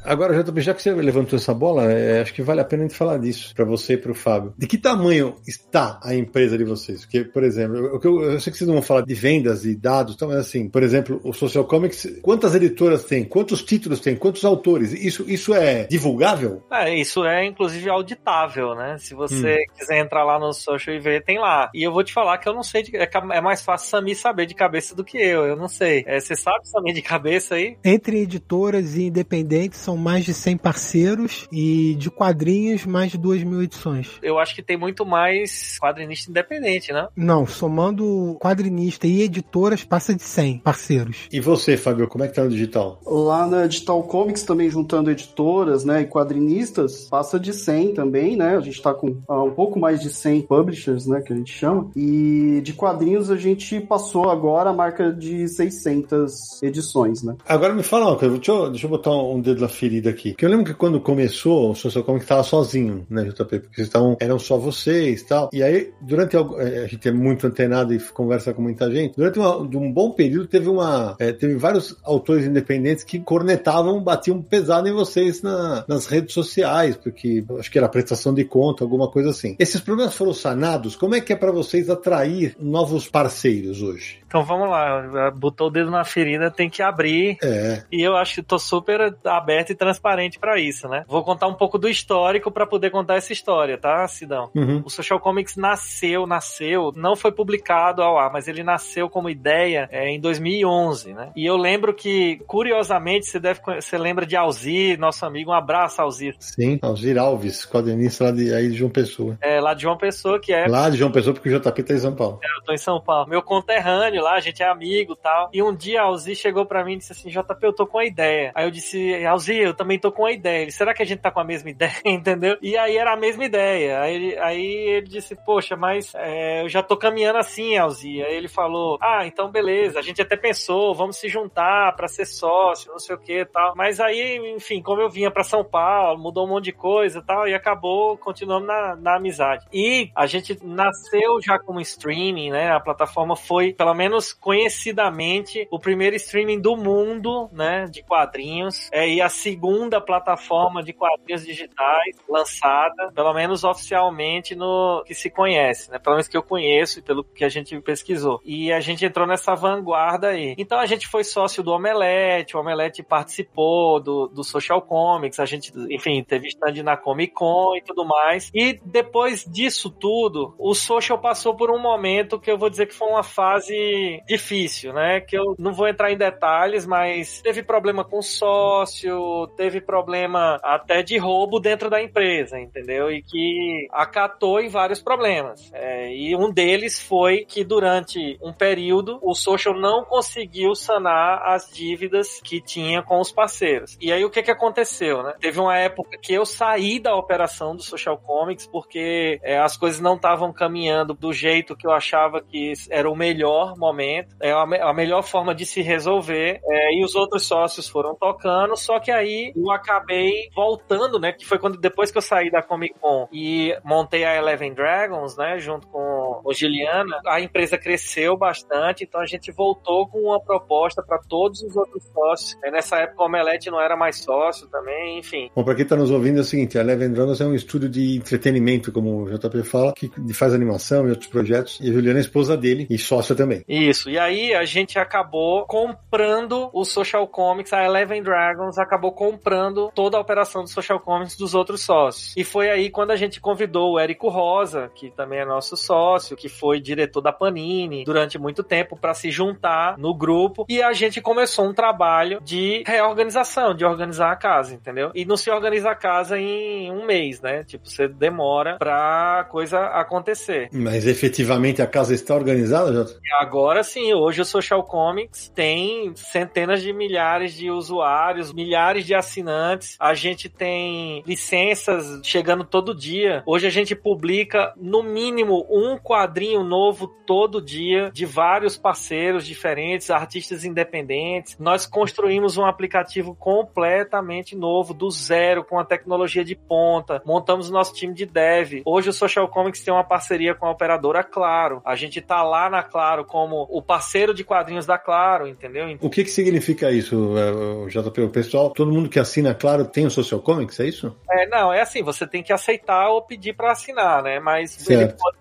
Speaker 1: Agora, JP, já que você levantou essa bola, é, acho que vale a pena a gente falar disso para você e para o Fábio. De que tamanho está a empresa de vocês? Porque, por exemplo, eu, eu, eu, sei que vocês não vão falar de vendas e dados, então, mas assim, por exemplo, o Social Comics, quantas editoras tem? Quantos títulos tem? Quantos autores? Isso, isso é divulgável?
Speaker 3: É, isso é inclusive auditável, né? Se você hum. quiser entrar lá no Social e ver, tem lá. E eu vou te falar que eu não sei, de, é, é mais fácil Sami saber de cabeça do que eu, eu não sei. É, você sabe, Sami, de cabeça aí?
Speaker 2: Entre editoras e independentes são mais de 100 parceiros e de quadrinhos mais de 2 mil edições.
Speaker 3: Eu acho que tem muito mais quadrinista independente, né?
Speaker 2: Não, somando quadrinista e editoras passa de 100 parceiros.
Speaker 1: E você, Fábio, como é que tá no digital?
Speaker 4: Lá na Digital Comics também juntando editoras, né, e quadrinistas, passa de 100 também, né? A gente tá com uh, um pouco mais de 100 publishers, né, que a gente chama. E de quadrinhos a gente passou agora a marca de 600 edições, né?
Speaker 1: Agora me fala uma coisa, deixa eu, deixa eu botar um dedo na ferida aqui. Porque eu lembro que quando começou, o Social Comics estava sozinho, né, JP? Porque estavam, eram só vocês e tal. E aí, durante é, a gente é muito antenado e conversa com muita gente, durante uma, um bom período teve uma. É, teve vários autores independentes que cornetavam, batiam pesado em vocês na, nas redes sociais, porque acho que era prestação de conta, alguma coisa assim. Esses problemas foram sanados? Como é que é para vocês atrair novos parceiros hoje?
Speaker 3: Então vamos lá, botou o dedo na ferida, tem que abrir.
Speaker 1: É.
Speaker 3: E eu acho que tô super aberto e transparente para isso, né? Vou contar um pouco do histórico para poder contar essa história, tá, Sidão?
Speaker 1: Uhum.
Speaker 3: O Social Comics nasceu, nasceu, não foi publicado ao ar, mas ele nasceu como ideia é, em 2011, né? E eu lembro que, curiosamente, você deve você lembra de Alzir, nosso amigo, um abraço, Alzir.
Speaker 1: Sim, Alzir Alves, quadrinista lá de, aí de João Pessoa.
Speaker 3: É, lá de João Pessoa, que é...
Speaker 1: Lá de João Pessoa, porque o JP tá em São Paulo.
Speaker 3: É, eu tô em São Paulo. Meu conterrâneo lá, a gente é amigo e tal. E um dia Alzir chegou para mim e disse assim, JP, eu tô com a ideia. Aí eu disse, Alzir, eu também tô com a ideia. Ele, será que a gente tá com a mesma ideia, entendeu? E aí era a mesma ideia. Aí ele, aí ele disse, poxa, mas é, eu já tô caminhando assim, Alzir. Aí ele falou, ah, então beleza, a gente até pensou, vamos se juntar para ser sócio, não sei o que tal. Mas aí, enfim, como eu vinha para São Paulo, mudou um monte de coisa tal, e acabou continuando na, na amizade. E a gente nasceu já como streaming, né? A plataforma foi, pelo menos conhecidamente, o primeiro streaming do mundo, né? De quadrinhos. É, e a segunda plataforma de quadrinhos digitais lançada, pelo menos oficialmente, no que se conhece, né? Pelo menos que eu conheço e pelo que a gente pesquisou. E a gente entrou nessa vanguarda aí. Então a gente foi sócio do Omelete, o Omelete participou do, do Social Comics, a gente, enfim, teve stand na Comic Con e tudo mais. E depois disso tudo, o Social passou por um momento que eu vou dizer que foi uma fase difícil, né? Que eu não vou entrar em detalhes, mas teve problema com sócio, teve problema até de roubo dentro da empresa, entendeu? E que acatou em vários problemas. É, e um deles foi que durante um período o Social não conseguiu sanar as dívidas que tinha com os parceiros. E aí o que que aconteceu, né? Teve uma época que eu saí da operação do Social Comics porque é, as coisas não estavam caminhando do jeito que eu achava que era o melhor momento, é a, me a melhor forma de se resolver. É, e os outros sócios foram tocando, só que aí eu acabei voltando, né? Que foi quando depois que eu saí da Comic Con e montei a Eleven Dragons, né? Junto com o Juliana, a empresa cresceu bastante, então a gente voltou com uma proposta para todos os outros sócios. É, nessa época o Omelete não era mais sócio também, enfim.
Speaker 1: Bom, para quem está nos ouvindo é o seguinte, a Eleven Dragons é um estúdio de entretenimento, como o JP fala, que faz animação e outros projetos, e a Juliana é esposa dele e sócia também.
Speaker 3: Isso, e aí a gente acabou comprando o Social Comics, a Eleven Dragons acabou comprando toda a operação do Social Comics dos outros sócios. E foi aí quando a gente convidou o Érico Rosa, que também é nosso sócio, que foi diretor da Panini durante muito tempo, para se juntar no grupo, e a gente começou um trabalho de reorganização, de organizar a casa, entendeu? E não se organiza a casa em um mês, né? Tipo, você demora pra coisa acontecer.
Speaker 1: Mas efetivamente a casa está organizada, Jota?
Speaker 3: Agora sim, hoje o Social Comics tem centenas de milhares de usuários, milhares de assinantes. A gente tem licenças chegando todo dia. Hoje a gente publica no mínimo um quadrinho novo todo dia de vários parceiros diferentes, artistas independentes. Nós construímos um aplicativo completamente novo, do zero, com a tecnologia de ponta. Montamos o nosso time de dev. Hoje o Social Comics tem uma parceria com a operadora Claro. A gente tá lá na Claro como o parceiro de quadrinhos da Claro, entendeu?
Speaker 1: O que que significa isso, é, JP? O pessoal, todo mundo que assina Claro tem o Social Comics, é isso?
Speaker 3: É, não, é assim, você tem que aceitar ou pedir para assinar, né? Mas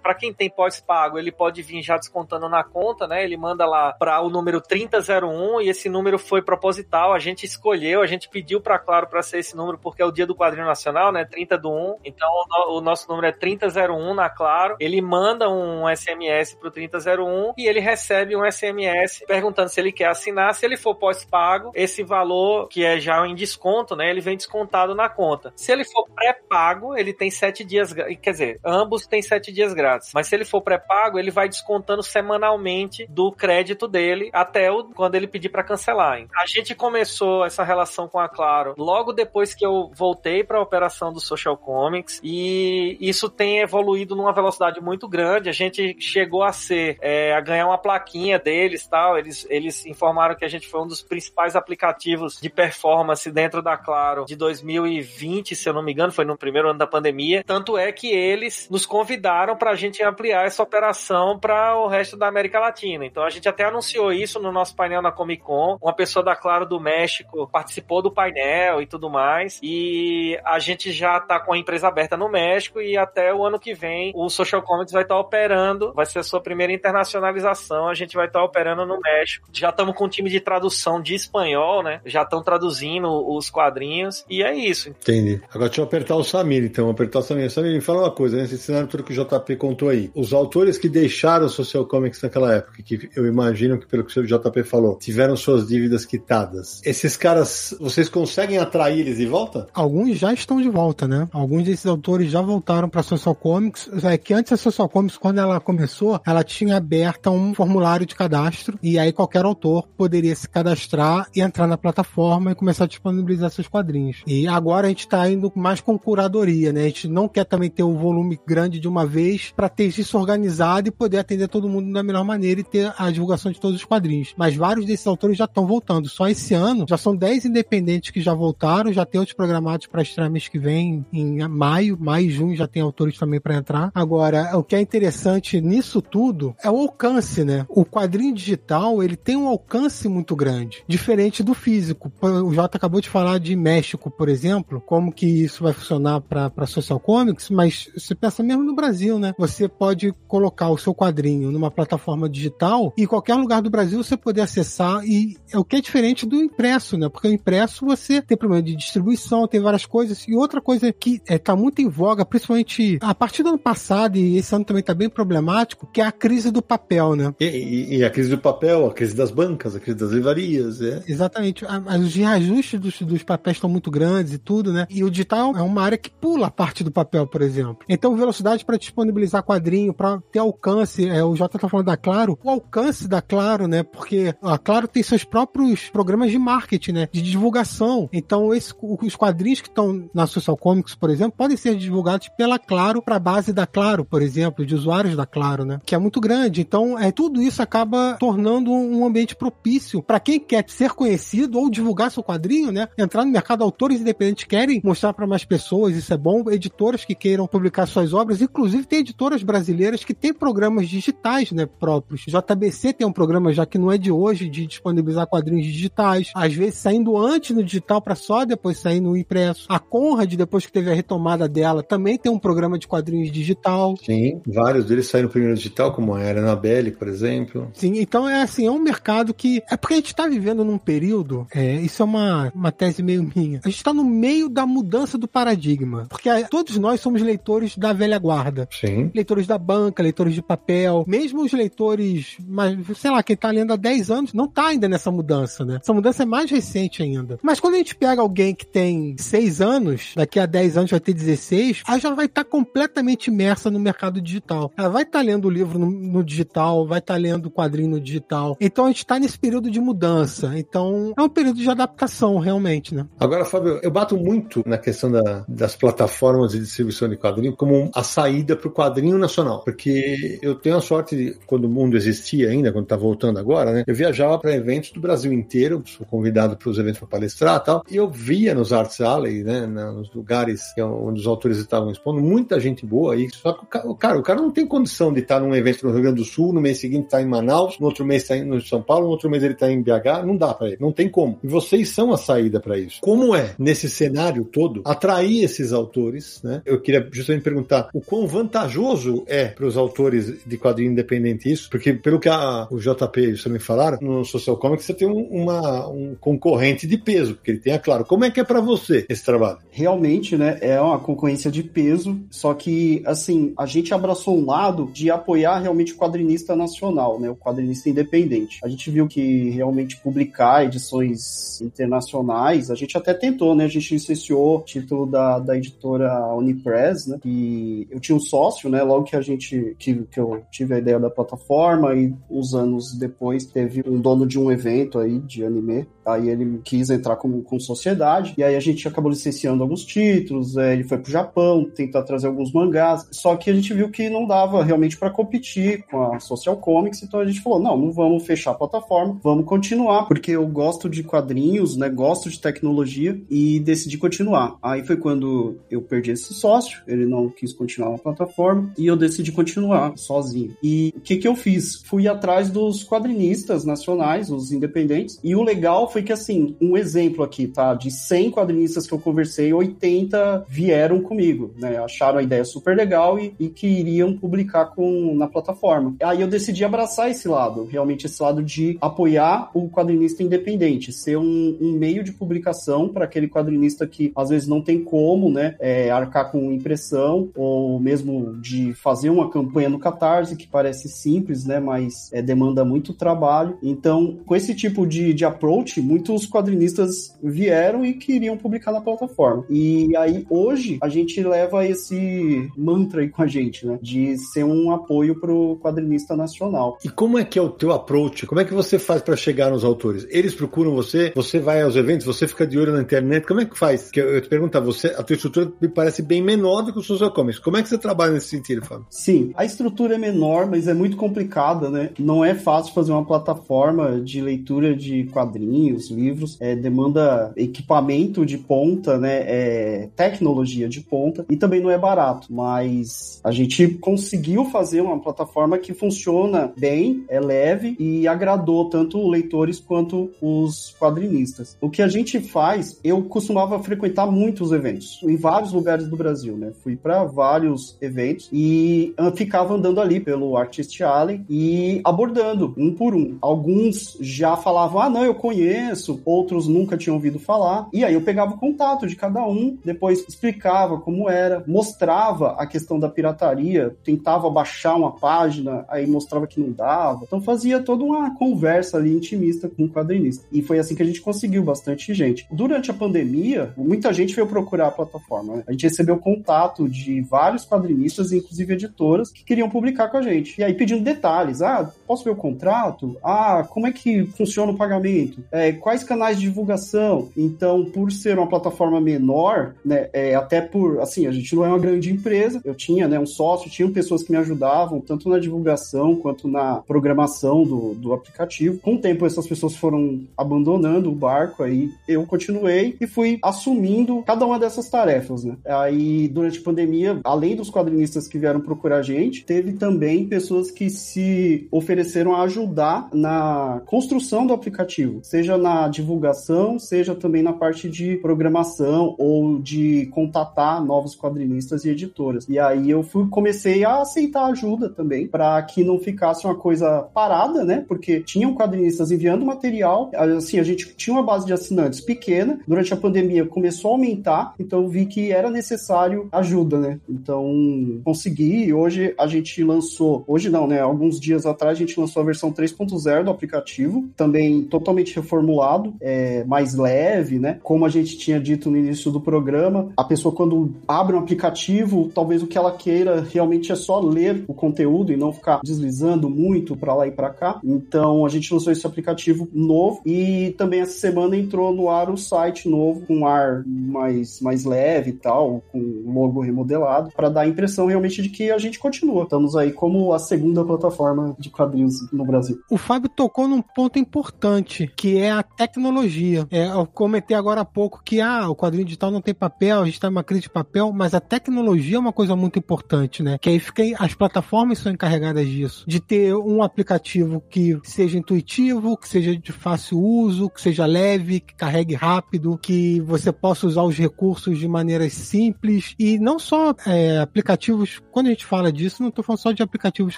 Speaker 3: para quem tem pós-pago, ele pode vir já descontando na conta, né? Ele manda lá para o número 3001 e esse número foi proposital, a gente escolheu, a gente pediu para Claro para ser esse número porque é o dia do quadrinho nacional, né? 30 do 1. Então o, nosso número é 3001 na Claro. Ele manda um SMS pro 3001 e ele recebe um SMS perguntando se ele quer assinar, se ele for pós-pago, esse valor que é já em desconto, né? Ele vem descontado na conta. Se ele for pré-pago, ele tem sete dias, quer dizer, ambos têm sete dias grátis. Mas se ele for pré-pago, ele vai descontando semanalmente do crédito dele até o, quando ele pedir para cancelar. A gente começou essa relação com a Claro logo depois que eu voltei para a operação do Social Comics e isso tem evoluído numa velocidade muito grande. A gente chegou a ser é, a ganhar uma plaquinha deles, tal. Eles eles informaram que a gente foi um dos principais aplicativos de performance dentro da Claro de 2020, se eu não me engano, foi no primeiro ano da pandemia. Tanto é que eles nos convidaram para a gente ampliar essa operação para o resto da América Latina. Então a gente até anunciou isso no nosso painel na Comic Con. Uma pessoa da Claro do México participou do painel e tudo mais. E a gente já tá com a empresa aberta no México e até o ano que vem o Social Comics vai estar tá operando, vai ser a sua primeira internacionalização. A gente vai estar tá operando no México. Já estamos com um time de tradução de espanhol, né? Já estão traduzindo os quadrinhos, e é isso.
Speaker 1: Entendi. Agora deixa eu apertar o Samir, então. Apertar o Samir. Samir, me fala uma coisa, nesse cenário tudo que o JP contou aí. Os autores que deixaram o Social Comics naquela época, que eu imagino que pelo que o JP falou, tiveram suas dívidas quitadas. Esses caras, vocês conseguem atrair eles de volta?
Speaker 2: Alguns já estão de volta, né? Alguns desses autores já voltaram para Social Comics. É que antes a Social Comics, quando ela começou, ela tinha aberta um formulário de cadastro e aí qualquer autor poderia se cadastrar e entrar na plataforma e começar a disponibilizar seus quadrinhos. E agora a gente está indo mais com curadoria, né? A gente não quer também ter um volume grande de uma vez para ter isso organizado e poder atender todo mundo da melhor maneira e ter a divulgação de todos os quadrinhos. Mas vários desses autores já estão voltando. Só esse ano já são 10 independentes que já voltaram, já tem outros programados para estrear mês que vem em maio, maio e junho já tem autores também para entrar. Agora, o que é interessante nisso tudo é o alcance, né? O quadrinho digital, ele tem um alcance muito grande, diferente do físico. O Jota acabou de falar de México, por exemplo, como que isso vai funcionar para social comics, mas você pensa mesmo no Brasil, né? Você pode colocar o seu quadrinho numa plataforma digital e qualquer lugar do Brasil você poder acessar e é o que é diferente do impresso, né? Porque o impresso você tem problema de distribuição, tem várias coisas e outra coisa que é, tá muito em voga, principalmente a partir do ano passado e esse ano também tá bem problemático, que é a crise do papel, né?
Speaker 1: E, e, e a crise do papel, a crise das bancas, a crise das livrarias, é.
Speaker 2: Exatamente. Os reajustes dos, dos papéis estão muito grandes e tudo, né? E o digital é uma área que pula a parte do papel, por exemplo. Então, velocidade para disponibilizar quadrinho, para ter alcance, é, o Jota tá falando da Claro, o alcance da Claro, né? Porque a Claro tem seus próprios programas de marketing, né? De divulgação. Então, esse, os quadrinhos que estão na Social Comics, por exemplo, podem ser divulgados pela Claro para a base da Claro, por exemplo, de usuários da Claro, né? Que é muito grande. Então, é tudo isso acaba tornando um ambiente propício para quem quer ser conhecido ou divulgar seu quadrinho, né? Entrar no mercado, autores independentes querem mostrar para mais pessoas, isso é bom. Editoras que queiram publicar suas obras, inclusive tem editoras brasileiras que têm programas digitais, né? Próprios. JBC tem um programa já que não é de hoje de disponibilizar quadrinhos digitais, às vezes saindo antes no digital para só depois sair no impresso. A Conrad, depois que teve a retomada dela, também tem um programa de quadrinhos digital.
Speaker 1: Sim, vários deles saíram primeiro digital, como a Annabelle, por exemplo.
Speaker 2: Sim, então é assim, é um mercado que. É porque a gente está vivendo num período, é, isso é uma, uma tese meio minha. A gente está no meio da mudança do paradigma. Porque a, todos nós somos leitores da velha guarda.
Speaker 1: Sim.
Speaker 2: Leitores da banca, leitores de papel. Mesmo os leitores, mas, sei lá, quem está lendo há 10 anos, não está ainda nessa mudança, né? Essa mudança é mais recente ainda. Mas quando a gente pega alguém que tem 6 anos, daqui a 10 anos vai ter 16, aí já vai estar tá completamente imersa no mercado digital. Ela vai estar tá lendo o livro no, no digital, vai estar tá lendo o quadrinho no digital. Então a gente está nesse período de mudança. Então é um período de adaptação, realmente, né?
Speaker 1: Agora, Fábio, eu bato muito na questão da, das plataformas de distribuição de quadrinho como a saída para o quadrinho nacional. Porque eu tenho a sorte de, quando o mundo existia ainda, quando está voltando agora, né? Eu viajava para eventos do Brasil inteiro, sou convidado para os eventos para palestrar e tal, e eu via nos Arts Alley, né? Nos lugares é onde os autores estavam expondo, muita gente boa aí. Só que o cara, o cara não tem condição de estar num evento no Rio Grande do Sul, no mês seguinte está em Manaus, no outro mês está em São Paulo, no outro mês ele está em BH, não dá para ele, não tem como. E vocês são a saída para isso. Como é, nesse cenário todo, atrair esses autores, né? Eu queria justamente perguntar o quão vantajoso é para os autores de quadrinho independente isso, porque pelo que a, o JP e Sam me falaram, no Social Comics você tem um, uma, um concorrente de peso, porque ele tem, é claro, como é que é para você esse trabalho?
Speaker 4: Realmente, né, é uma concorrência de peso, só que, assim, a gente abraçou um lado de apoiar realmente o quadrinista nacional, né, o quadrinista independente. A gente viu que realmente publicar edições internacionais, a gente até tentou, né? A gente licenciou título da, da editora Unipress, né? E eu tinha um sócio, né? Logo que a gente que, que eu tive a ideia da plataforma e uns anos depois teve um dono de um evento aí de anime. Aí ele quis entrar com, com sociedade, e aí a gente acabou licenciando alguns títulos, é, ele foi pro Japão tentar trazer alguns mangás, só que a gente viu que não dava realmente para competir com a Social Comics, então a gente falou, não, não vamos fechar a plataforma, vamos continuar, porque eu gosto de quadrinhos, né, de tecnologia, e decidi continuar. Aí foi quando eu perdi esse sócio, ele não quis continuar na plataforma, e eu decidi continuar sozinho. E o que que eu fiz? Fui atrás dos quadrinistas nacionais, os independentes, e o legal foi que, assim, um exemplo aqui, tá? De 100 quadrinistas que eu conversei, 80 vieram comigo, né? Acharam a ideia super legal e, e que iriam publicar com, na plataforma. Aí eu decidi abraçar esse lado, realmente esse lado de apoiar o quadrinista independente, ser um, um meio de publicação para aquele quadrinista que às vezes não tem como, né, é, arcar com impressão ou mesmo de fazer uma campanha no Catarse que parece simples, né, mas é, demanda muito trabalho. Então, com esse tipo de, de approach, muitos quadrinistas vieram e queriam publicar na plataforma. E aí hoje a gente leva esse mantra aí com a gente, né, de ser um apoio pro quadrinista nacional.
Speaker 1: E como é que é o teu approach? Como é que você faz para chegar nos autores? Eles procuram você, você vai aos eventos, você fica de olho na internet, como é que faz? Que eu te perguntar, você, a tua estrutura me parece bem menor do que o social comics. Como é que você trabalha nesse sentido, Fábio?
Speaker 4: Sim, a estrutura é menor, mas é muito complicada, né? Não é fácil fazer uma plataforma de leitura de quadrinhos, livros, é, demanda equipamento de ponta, né? É, tecnologia de ponta e também não é barato, mas a gente conseguiu fazer uma plataforma que funciona bem, é leve e agradou tanto leitores quanto os quadrinistas. O que a gente faz, eu costumava frequentar muitos eventos em vários lugares do Brasil, né? Fui para vários eventos e ficava andando ali pelo Artist Alley e abordando um por um. Alguns já falavam, ah, não, eu conheço, outros nunca tinham ouvido falar. E aí eu pegava o contato de cada um, depois explicava como era, mostrava a questão da pirataria, tentava baixar uma página, aí mostrava que não dava. Então fazia toda uma conversa ali intimista com o quadrinista. E foi assim que a gente conseguiu bastante gente. Durante a pandemia, muita gente veio procurar a plataforma. Né? A gente recebeu contato de vários quadrinistas, inclusive editoras, que queriam publicar com a gente. E aí pedindo detalhes. Ah, posso ver o contrato? Ah, como é que funciona o pagamento? É, quais canais de divulgação? Então, por ser uma plataforma menor, né, é, até por, assim, a gente não é uma grande empresa, eu tinha, né, um sócio, tinham pessoas que me ajudavam, tanto na divulgação quanto na programação do, do aplicativo. Com o tempo, essas pessoas foram abandonando o barco, aí eu continuei e fui assumindo cada uma dessas tarefas, né? Aí, durante a pandemia, além dos quadrinistas que vieram procurar a gente, teve também pessoas que se ofereceram a ajudar na construção do aplicativo, seja na divulgação, seja também na parte de programação ou de contatar novos quadrinistas e editoras. E aí eu fui, comecei a aceitar ajuda também, para que não ficasse uma coisa parada, né? Porque tinham quadrinistas enviando material, assim, a gente tinha uma base de assinantes pequena, durante a pandemia começou a aumentar, então vi que era necessário ajuda, né? Então consegui, hoje a gente lançou, hoje não, né? Alguns dias atrás a gente lançou a versão 3.0 do aplicativo, também totalmente reformulado, é, mais leve, né? Como a gente tinha dito no início do programa, a pessoa quando abre um aplicativo, talvez o que ela queira realmente é só ler o conteúdo e não ficar deslizando muito para lá e para cá. Então a gente lançou esse aplicativo novo e também essa semana entrou no ar o site novo com ar mais mais leve e tal, com logo remodelado para dar a impressão realmente de que a gente continua. Estamos aí como a segunda plataforma de quadrinhos no Brasil.
Speaker 2: O Fábio tocou num ponto importante, que é a tecnologia. É, eu comentei agora há pouco que ah, o quadrinho digital não tem papel, a gente está numa crise de papel, mas a tecnologia é uma coisa muito importante, né? Que aí fica, as plataformas são encarregadas disso, de ter um aplicativo que seja intuitivo, que seja de fácil uso, que seja leve, que carregue rápido, que você possa usar os recursos de maneiras simples e não só é, aplicativos. Quando a gente fala disso, não estou falando só de aplicativos,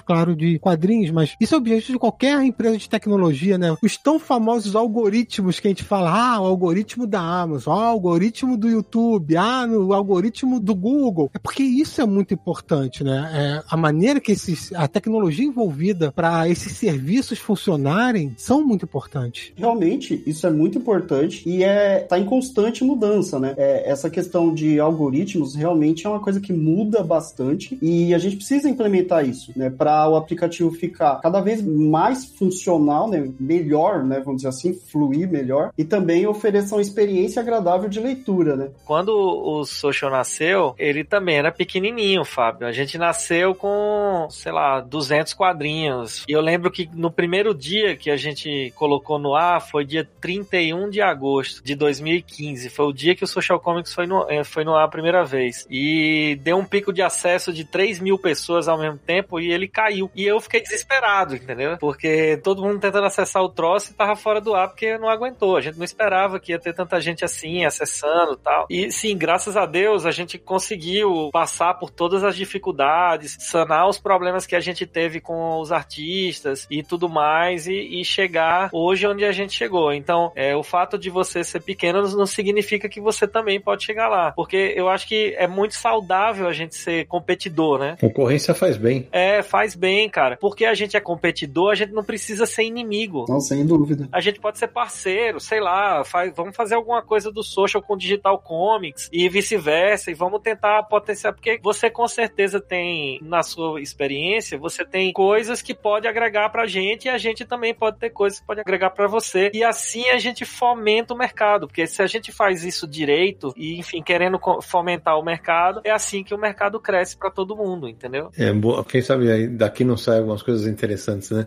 Speaker 2: claro, de quadrinhos, mas isso é objetivo de qualquer empresa de tecnologia, né? Os tão famosos algoritmos que a gente fala, ah, o algoritmo da Amazon, ah, o algoritmo do YouTube, ah, o algoritmo do Google. É porque isso é muito importante, né? É, a maneira que esses, a tecnologia envolvida para esses serviços funcionarem são muito importantes.
Speaker 4: Realmente, isso é muito importante e é tá em constante mudança, né? É, essa questão de algoritmos realmente é uma coisa que muda bastante e a gente precisa implementar isso, né? Para o aplicativo ficar cada vez mais funcional, né? Melhor, né? Vamos dizer assim, fluir melhor e também oferecer uma experiência agradável de leitura, né?
Speaker 3: Quando o Social nasceu, ele também era pequenininho, Fábio. A gente nasceu com, sei lá, 200 quadrinhos. E eu lembro que no primeiro dia que a gente colocou no ar foi dia 31 de agosto de 2015. Foi o dia que o Social Comics foi no, eh, foi no ar a primeira vez. E deu um pico de acesso de 3 mil pessoas ao mesmo tempo e ele caiu. E eu fiquei desesperado, entendeu? Porque todo mundo tentando acessar o troço e tava fora do ar porque não aguentou. A gente não esperava que ia ter tanta gente assim acessando tal. E sim, graças a Deus a gente conseguiu passar por todas as dificuldades, sanar os problemas que a gente teve com os artistas e tudo mais e, e chegar hoje onde a gente chegou. Então, é, o fato fato de você ser pequeno não significa que você também pode chegar lá. Porque eu acho que é muito saudável a gente ser competidor, né?
Speaker 1: Concorrência faz bem.
Speaker 3: É, faz bem, cara. Porque a gente é competidor, a gente não precisa ser inimigo.
Speaker 4: Não, sem dúvida.
Speaker 3: A gente pode ser parceiro, sei lá, faz, vamos fazer alguma coisa do social com digital comics e vice-versa, e vamos tentar potenciar, porque você com certeza tem, na sua experiência, você tem coisas que pode agregar pra gente e a gente também pode ter coisas que pode agregar para você. E assim a gente fomenta o mercado, porque se a gente faz isso direito e, enfim, querendo fomentar o mercado, é assim que o mercado cresce para todo mundo, entendeu?
Speaker 1: É, quem sabe daqui não sai algumas coisas interessantes, né?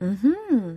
Speaker 1: Uhum.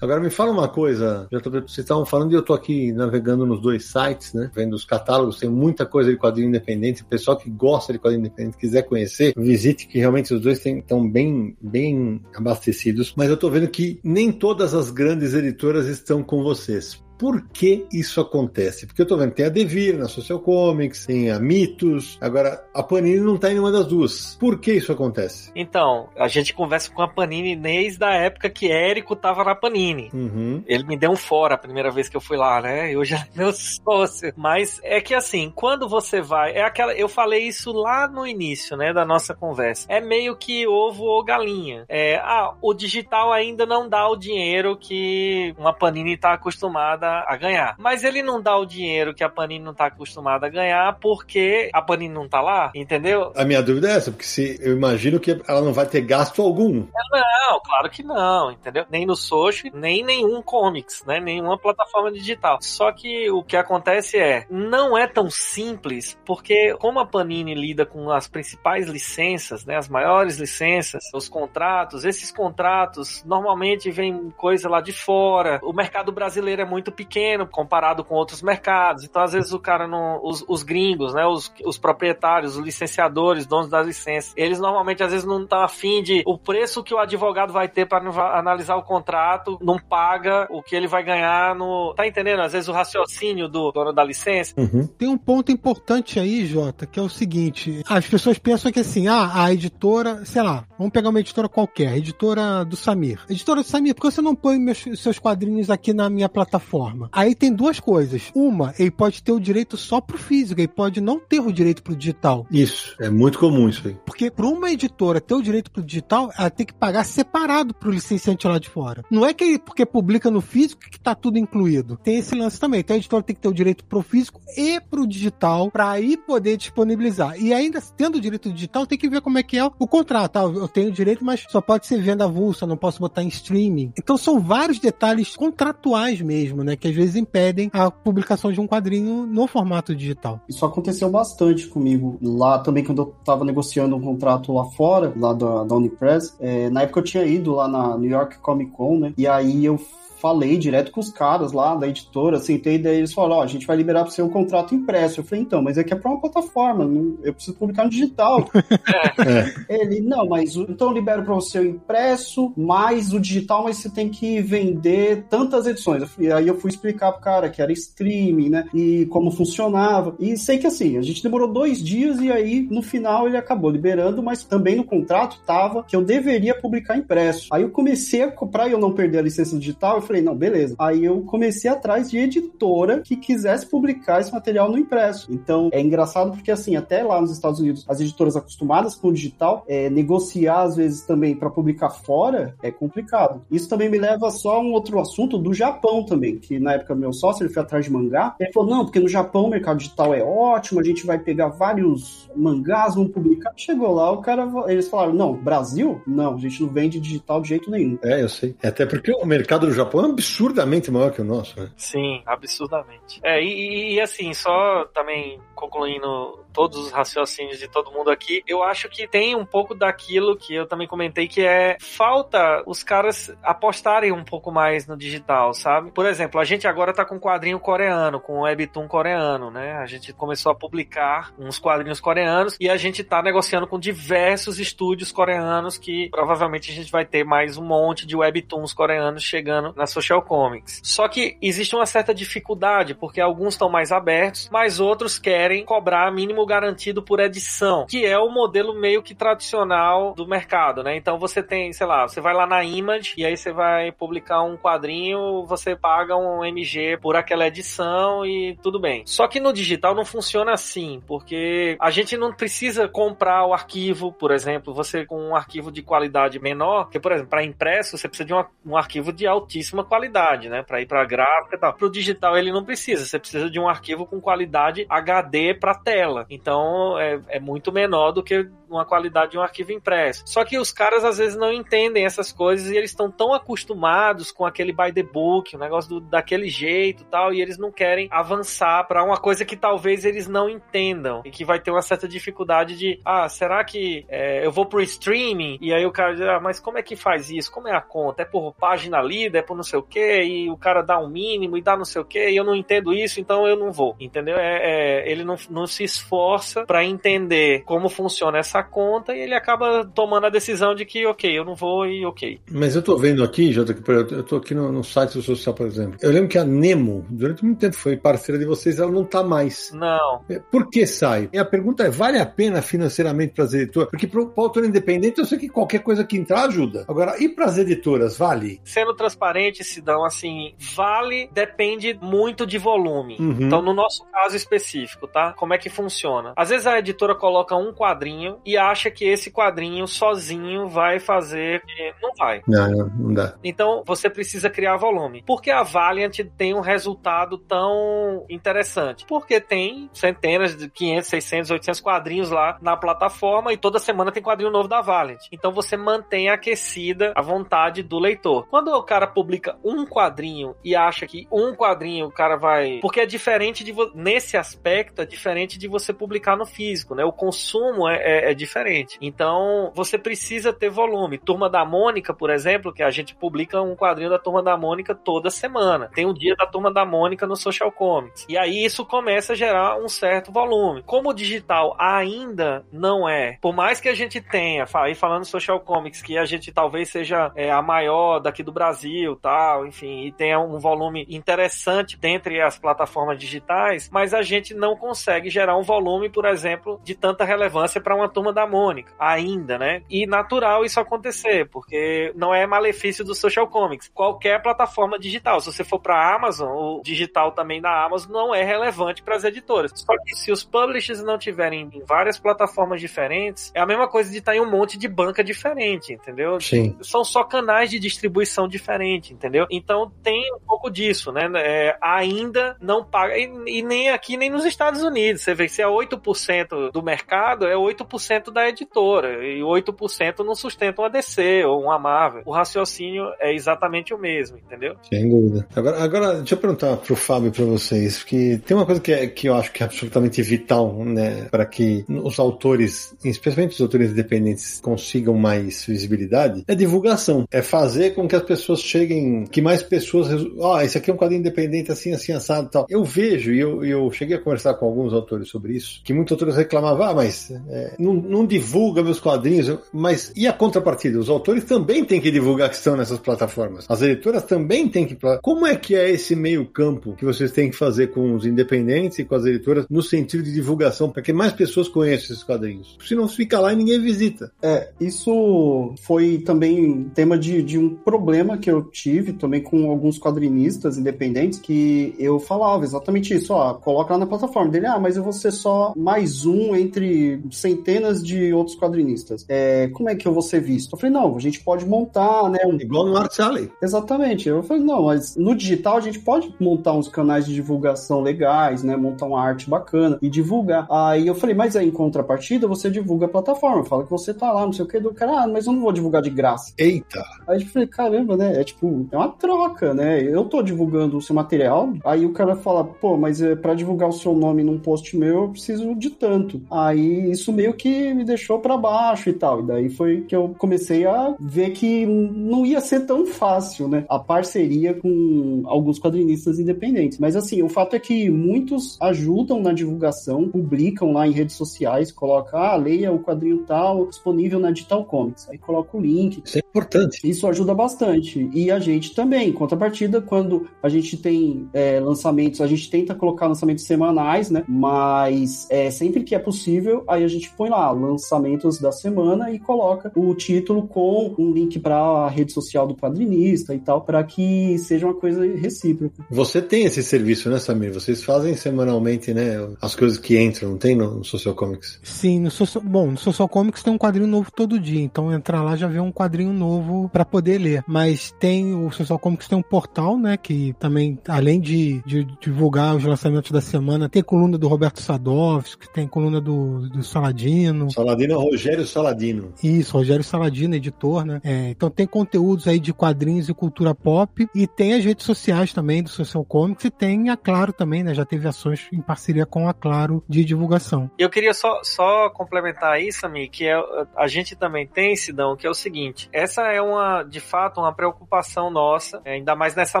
Speaker 1: Agora me fala uma coisa, vocês estavam falando e eu tô aqui navegando nos dois sites, né? Vendo os catálogos, tem muita coisa de quadrinho independente. O pessoal que gosta de quadrinho independente, quiser conhecer, visite que realmente os dois estão bem, bem abastecidos. Mas eu tô vendo que nem todas as grandes editoras estão com vocês por que isso acontece? Porque eu tô vendo, tem a Devir na Social Comics, tem a Mitos, agora a Panini não tá em nenhuma das duas. Por que isso acontece?
Speaker 3: Então, a gente conversa com a Panini desde a época que Érico tava na Panini. Uhum. Ele me deu um fora a primeira vez que eu fui lá, né? Eu já meu sócio. Mas é que assim, quando você vai, é aquela, eu falei isso lá no início, né, da nossa conversa. É meio que ovo ou galinha. É, ah, o digital ainda não dá o dinheiro que uma Panini tá acostumada a ganhar. Mas ele não dá o dinheiro que a Panini não tá acostumada a ganhar porque a Panini não tá lá, entendeu?
Speaker 1: A minha dúvida é essa, porque se eu imagino que ela não vai ter gasto algum.
Speaker 3: Não, claro que não, entendeu? Nem no Social, nem nenhum comics, né? Nenhuma plataforma digital. Só que o que acontece é, não é tão simples, porque como a Panini lida com as principais licenças, né? As maiores licenças, os contratos, esses contratos normalmente vem coisa lá de fora. O mercado brasileiro é muito pequeno comparado com outros mercados. Então, às vezes, o cara não. Os, os gringos, né? Os, os proprietários, os licenciadores, donos das licenças, eles normalmente às vezes não estão afim de. O preço que o advogado vai ter para analisar o contrato não paga o que ele vai ganhar no. Tá entendendo? Às vezes o raciocínio do dono da licença.
Speaker 2: Uhum. Tem um ponto importante aí, Jota, que é o seguinte: as pessoas pensam que assim, ah, a editora, sei lá, vamos pegar uma editora qualquer, a editora do Samir. Editora do Samir, por que você não põe meus, seus quadrinhos aqui na minha plataforma? Forma. Aí tem duas coisas. Uma, ele pode ter o direito só pro físico, ele pode não ter o direito pro digital.
Speaker 1: Isso, é muito comum isso aí.
Speaker 2: Porque para uma editora ter o direito pro digital, ela tem que pagar separado pro licenciante lá de fora. Não é que ele, porque publica no físico que tá tudo incluído. Tem esse lance também. Então a editora tem que ter o direito pro físico e pro digital para aí poder disponibilizar. E ainda tendo o direito digital, tem que ver como é que é o contrato. Tá? Eu tenho direito, mas só pode ser venda avulsa, não posso botar em streaming. Então são vários detalhes contratuais mesmo, né? Que às vezes impedem a publicação de um quadrinho no formato digital.
Speaker 4: Isso aconteceu bastante comigo lá também quando eu tava negociando um contrato lá fora, lá da, da Unipress. É, na época eu tinha ido lá na New York Comic Con, né? E aí eu falei direto com os caras lá da editora, sentei, assim, daí eles falaram, ó, oh, a gente vai liberar pra você um contrato impresso. Eu falei, então, mas é que é pra uma plataforma, não, eu preciso publicar no digital. é. Ele, não, mas então eu libero pra você o impresso, mais o digital, mas você tem que vender tantas edições. E aí eu fui explicar pro cara que era streaming, né, e como funcionava. E sei que assim, a gente demorou dois dias e aí no final ele acabou liberando, mas também no contrato tava que eu deveria publicar impresso. Aí eu comecei a, pra eu não perder a licença digital, eu falei, não, beleza. Aí eu comecei atrás de editora que quisesse publicar esse material no impresso. Então é engraçado porque, assim, até lá nos Estados Unidos, as editoras acostumadas com o digital, é, negociar às vezes também para publicar fora é complicado. Isso também me leva só a um outro assunto do Japão também, que na época meu sócio ele foi atrás de mangá. Ele falou: não, porque no Japão o mercado digital é ótimo, a gente vai pegar vários mangás, vamos publicar. Chegou lá, o cara, eles falaram: não, Brasil? Não, a gente não vende digital de jeito nenhum.
Speaker 1: É, eu sei. Até porque o mercado do Japão é absurdamente maior que o nosso, né?
Speaker 3: Sim, absurdamente. É, e, e assim, só também concluindo todos os raciocínios de todo mundo aqui, eu acho que tem um pouco daquilo que eu também comentei, que é falta os caras apostarem um pouco mais no digital, sabe? Por exemplo, a gente agora tá com quadrinho coreano, com webtoon coreano, né? A gente começou a publicar uns quadrinhos coreanos e a gente tá negociando com diversos estúdios coreanos que provavelmente a gente vai ter mais um monte de webtoons coreanos chegando na Social Comics. Só que existe uma certa dificuldade, porque alguns estão mais abertos, mas outros querem cobrar mínimo garantido por edição, que é o modelo meio que tradicional do mercado, né? Então você tem, sei lá, você vai lá na Image e aí você vai publicar um quadrinho, você paga um um MG por aquela edição e tudo bem. Só que no digital não funciona assim, porque a gente não precisa comprar o arquivo, por exemplo, você com um arquivo de qualidade menor, que por exemplo, para impresso você precisa de uma, um arquivo de altíssima qualidade, né, para ir para gráfica e tal. Pro digital ele não precisa, você precisa de um arquivo com qualidade HD para tela. Então é, é muito menor do que uma qualidade de um arquivo impresso. Só que os caras às vezes não entendem essas coisas e eles estão tão acostumados com aquele by the book, o negócio do, daquele jeito tal, e eles não querem avançar para uma coisa que talvez eles não entendam e que vai ter uma certa dificuldade de, ah, será que é, eu vou pro streaming? E aí o cara diz, ah, mas como é que faz isso? Como é a conta? É por página lida, é por não sei o que, e o cara dá um mínimo e dá não sei o que, e eu não entendo isso, então eu não vou, entendeu? É, é ele não, não se esforça para entender como funciona essa conta e ele acaba tomando a decisão de que, ok, eu não vou e ok.
Speaker 1: Mas eu tô vendo aqui, Jota, eu tô aqui no, no site do Social, por exemplo. Eu lembro que a Nemo, durante muito tempo, foi parceira de vocês, ela não tá mais.
Speaker 3: Não.
Speaker 1: É, por que sai? E a pergunta é: vale a pena financeiramente para as editoras? Porque para o autor independente, eu sei que qualquer coisa que entrar ajuda. Agora, e para as editoras, vale?
Speaker 3: Sendo transparente, Sidão, assim, vale depende muito de volume. Uhum. Então, no nosso caso específico, tá? Como é que funciona? Às vezes a editora coloca um quadrinho e acha que esse quadrinho sozinho vai fazer. Não vai.
Speaker 1: Não, não dá.
Speaker 3: Então você precisa criar volume. Por que a Valiant tem um resultado tão interessante? Porque tem centenas de 500, 600, 800 quadrinhos lá na plataforma e toda semana tem quadrinho novo da Valiant. Então você mantém aquecida a vontade do leitor. Quando o cara publica um quadrinho e acha que um quadrinho o cara vai. Porque é diferente de. Nesse aspecto, é diferente de você publicar no físico, né? O consumo é, é, é diferente. Então, você precisa ter volume. Turma da Mônica, por exemplo, que a gente publica um quadrinho da Turma da Mônica toda semana. Tem um dia da Turma da Mônica no Social Comics. E aí isso começa a gerar um certo volume. Como o digital ainda não é, por mais que a gente tenha, aí falando Social Comics, que a gente talvez seja é, a maior daqui do Brasil, tal, enfim, e tenha um volume interessante dentre as plataformas digitais, mas a gente não consegue gerar um volume, por exemplo, de tanta relevância para uma turma da Mônica, ainda, né? E natural isso acontecer, porque não é malefício do social comics. Qualquer plataforma digital, se você for para Amazon, o digital também da Amazon não é relevante para as editoras. Só que se os publishers não tiverem em várias plataformas diferentes, é a mesma coisa de estar em um monte de banca diferente, entendeu?
Speaker 1: Sim.
Speaker 3: São só canais de distribuição diferente, entendeu? Então tem um pouco disso, né? É, ainda não paga, e, e, nem aqui nem nos Estados Unidos. Você vê se é 8% do mercado, é 8% da editora, e 8% não sustenta uma DC ou uma Marvel. O raciocínio é exatamente o mesmo, entendeu?
Speaker 1: Sem dúvida. Agora, agora deixa eu perguntar pro Fábio e pra vocês, que tem uma coisa que, é, que eu acho que é absolutamente vital, né, para que os autores, especialmente os autores independentes, consigam mais visibilidade, é divulgação. É fazer com que as pessoas cheguem, que mais pessoas, ó, oh, esse aqui é um quadrinho independente assim, assim, assado tal. Eu vejo, e eu, eu cheguei a conversar com alguns autores sobre isso, que muitos autores reclamavam, ah, mas é, não, não divulga meus quadrinhos, mas e a contrapartida? Os autores também têm que divulgar que estão nessas plataformas. As editoras também têm que. Como é que é esse meio campo que vocês têm que fazer com os independentes e com as editoras no sentido de divulgação para que mais pessoas conheçam esses quadrinhos? Senão fica lá e ninguém visita.
Speaker 4: É, isso foi também tema de, de um problema que eu tive também com alguns quadrinistas independentes que eu falava exatamente isso, ó, coloca lá na plataforma dele, ah, mas eu vou ser só mais um entre centenas de outros quadrinistas. É, como é que eu vou ser visto? Eu falei, não, a gente pode montar, né? Um...
Speaker 1: Igual no Art Alley.
Speaker 4: Exatamente. Eu falei, não, mas no digital a gente pode montar uns canais de divulgação legais, né? Montar uma arte bacana e divulgar. Aí eu falei, mas aí em contrapartida você divulga a plataforma, fala que você tá lá, não sei o que, do cara, ah, mas eu não vou divulgar de graça.
Speaker 1: Eita!
Speaker 4: Aí eu falei, caramba, né? É tipo, é uma troca, né? Eu tô divulgando o seu material, aí o cara fala, pô, mas é, para divulgar o seu nome num post meu, eu preciso de tanto. Aí isso meio que me deixou para baixo e tal. E daí foi que eu comecei a ver que não ia ser tão fácil, né? A parceria com alguns quadrinistas independentes. Mas assim, o fato é que muitos ajudam na divulgação, publicam lá em redes sociais, colocam, ah, leia o quadrinho tal, disponível na Digital Comics. Aí coloca o link.
Speaker 1: Isso é importante.
Speaker 4: Isso ajuda bastante. E a gente também, em contrapartida, quando a gente tem é, lançamentos, a gente tenta colocar lançamentos semanais, né? Mas é, sempre que é possível, aí a gente põe lá lançamentos da semana e coloca o título com um link para a rede social do quadrinista e tal, para que seja uma coisa coisa recíproca.
Speaker 1: Você tem esse serviço, né, Samir? Vocês fazem semanalmente, né, as coisas que entram, não tem no, no Social Comics?
Speaker 2: Sim, no Social, bom, no Social Comics tem um quadrinho novo todo dia, então entrar lá já vê um quadrinho novo para poder ler. Mas tem o Social Comics tem um portal, né, que também além de, de divulgar os lançamentos da semana, tem coluna do Roberto Sadovski, tem coluna do, do Saladino.
Speaker 1: Saladino é Rogério Saladino.
Speaker 2: Isso, Rogério Saladino, editor, né? É, então tem conteúdos aí de quadrinhos e cultura pop e tem as redes sociais também do Social Comics e tem a Claro também, né? Já teve ações em parceria com a Claro de divulgação.
Speaker 3: Eu queria só, só complementar isso, Ami, que é, a gente também tem, Sidão, que é o seguinte: essa é uma, de fato, uma preocupação nossa, é, ainda mais nessa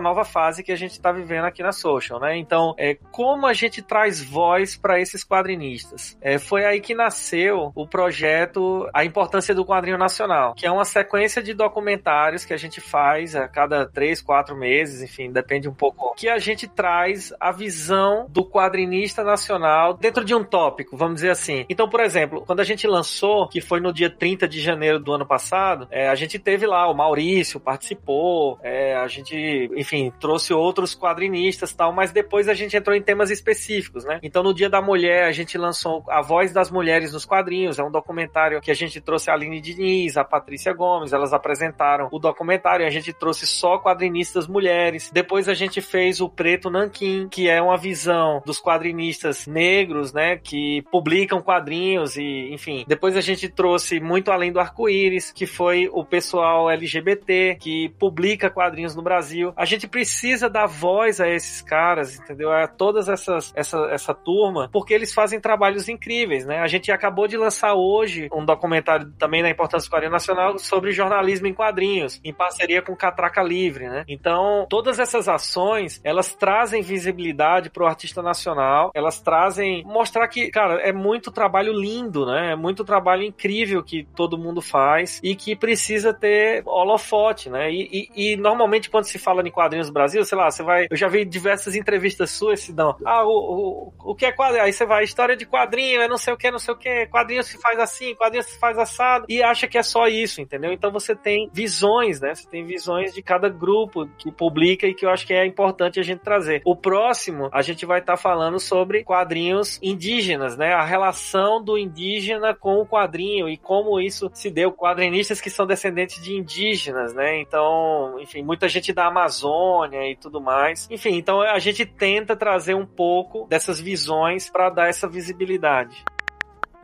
Speaker 3: nova fase que a gente está vivendo aqui na Social, né? Então, é, como a gente traz voz para esses quadrinistas? É, foi aí que nasceu o projeto A Importância do Quadrinho Nacional, que é uma sequência de documentários que a gente faz a cada três, quatro meses, enfim, depende um pouco, que a gente traz a visão do quadrinista nacional dentro de um tópico, vamos dizer assim. Então, por exemplo, quando a gente lançou, que foi no dia 30 de janeiro do ano passado, é, a gente teve lá, o Maurício participou, é, a gente, enfim, trouxe outros quadrinistas tal, mas depois a gente entrou em temas específicos, né? Então, no Dia da Mulher, a gente lançou A Voz das Mulheres nos Quadrinhos, é um documentário que a gente trouxe a Aline Diniz, a Patrícia Gomes, elas apresentaram o documentário, a gente trouxe só quadrinistas mulheres. Depois a gente fez o Preto Nanquim, que é uma visão dos quadrinistas negros, né, que publicam quadrinhos e, enfim. Depois a gente trouxe muito além do arco-íris, que foi o pessoal LGBT que publica quadrinhos no Brasil. A gente precisa dar voz a esses caras, entendeu? A todas essas essa, essa turma, porque eles fazem trabalhos incríveis, né? A gente acabou de lançar hoje um documentário também na importância do quadrinho nacional sobre jornalismo em quadrinhos, em parceria com Catraca Livre, né? Então, todas essas ações, elas trazem visibilidade pro artista nacional, elas trazem mostrar que, cara, é muito trabalho lindo, né? É muito trabalho incrível que todo mundo faz e que precisa ter holofote, né? E, e, e normalmente quando se fala em quadrinhos no Brasil, sei lá, você vai, eu já vi diversas entrevistas suas, se dão, ah, o, o, o que é quadrinho? Aí você vai, história de quadrinho, é não sei o que, não sei o que, quadrinho se faz assim, quadrinho se faz assado, e acha que é só isso, entendeu? Então você tem visões, né? Você tem visões de cada grupo que publica e que eu acho que é importante a gente trazer. O próximo, a gente vai estar tá falando sobre quadrinhos indígenas, né? A relação do indígena com o quadrinho e como isso se deu. Quadrinistas que são descendentes de indígenas, né? Então, enfim, muita gente da Amazônia e tudo mais. Enfim, então a gente tenta trazer um pouco dessas visões para dar essa visibilidade.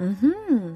Speaker 6: Uhum.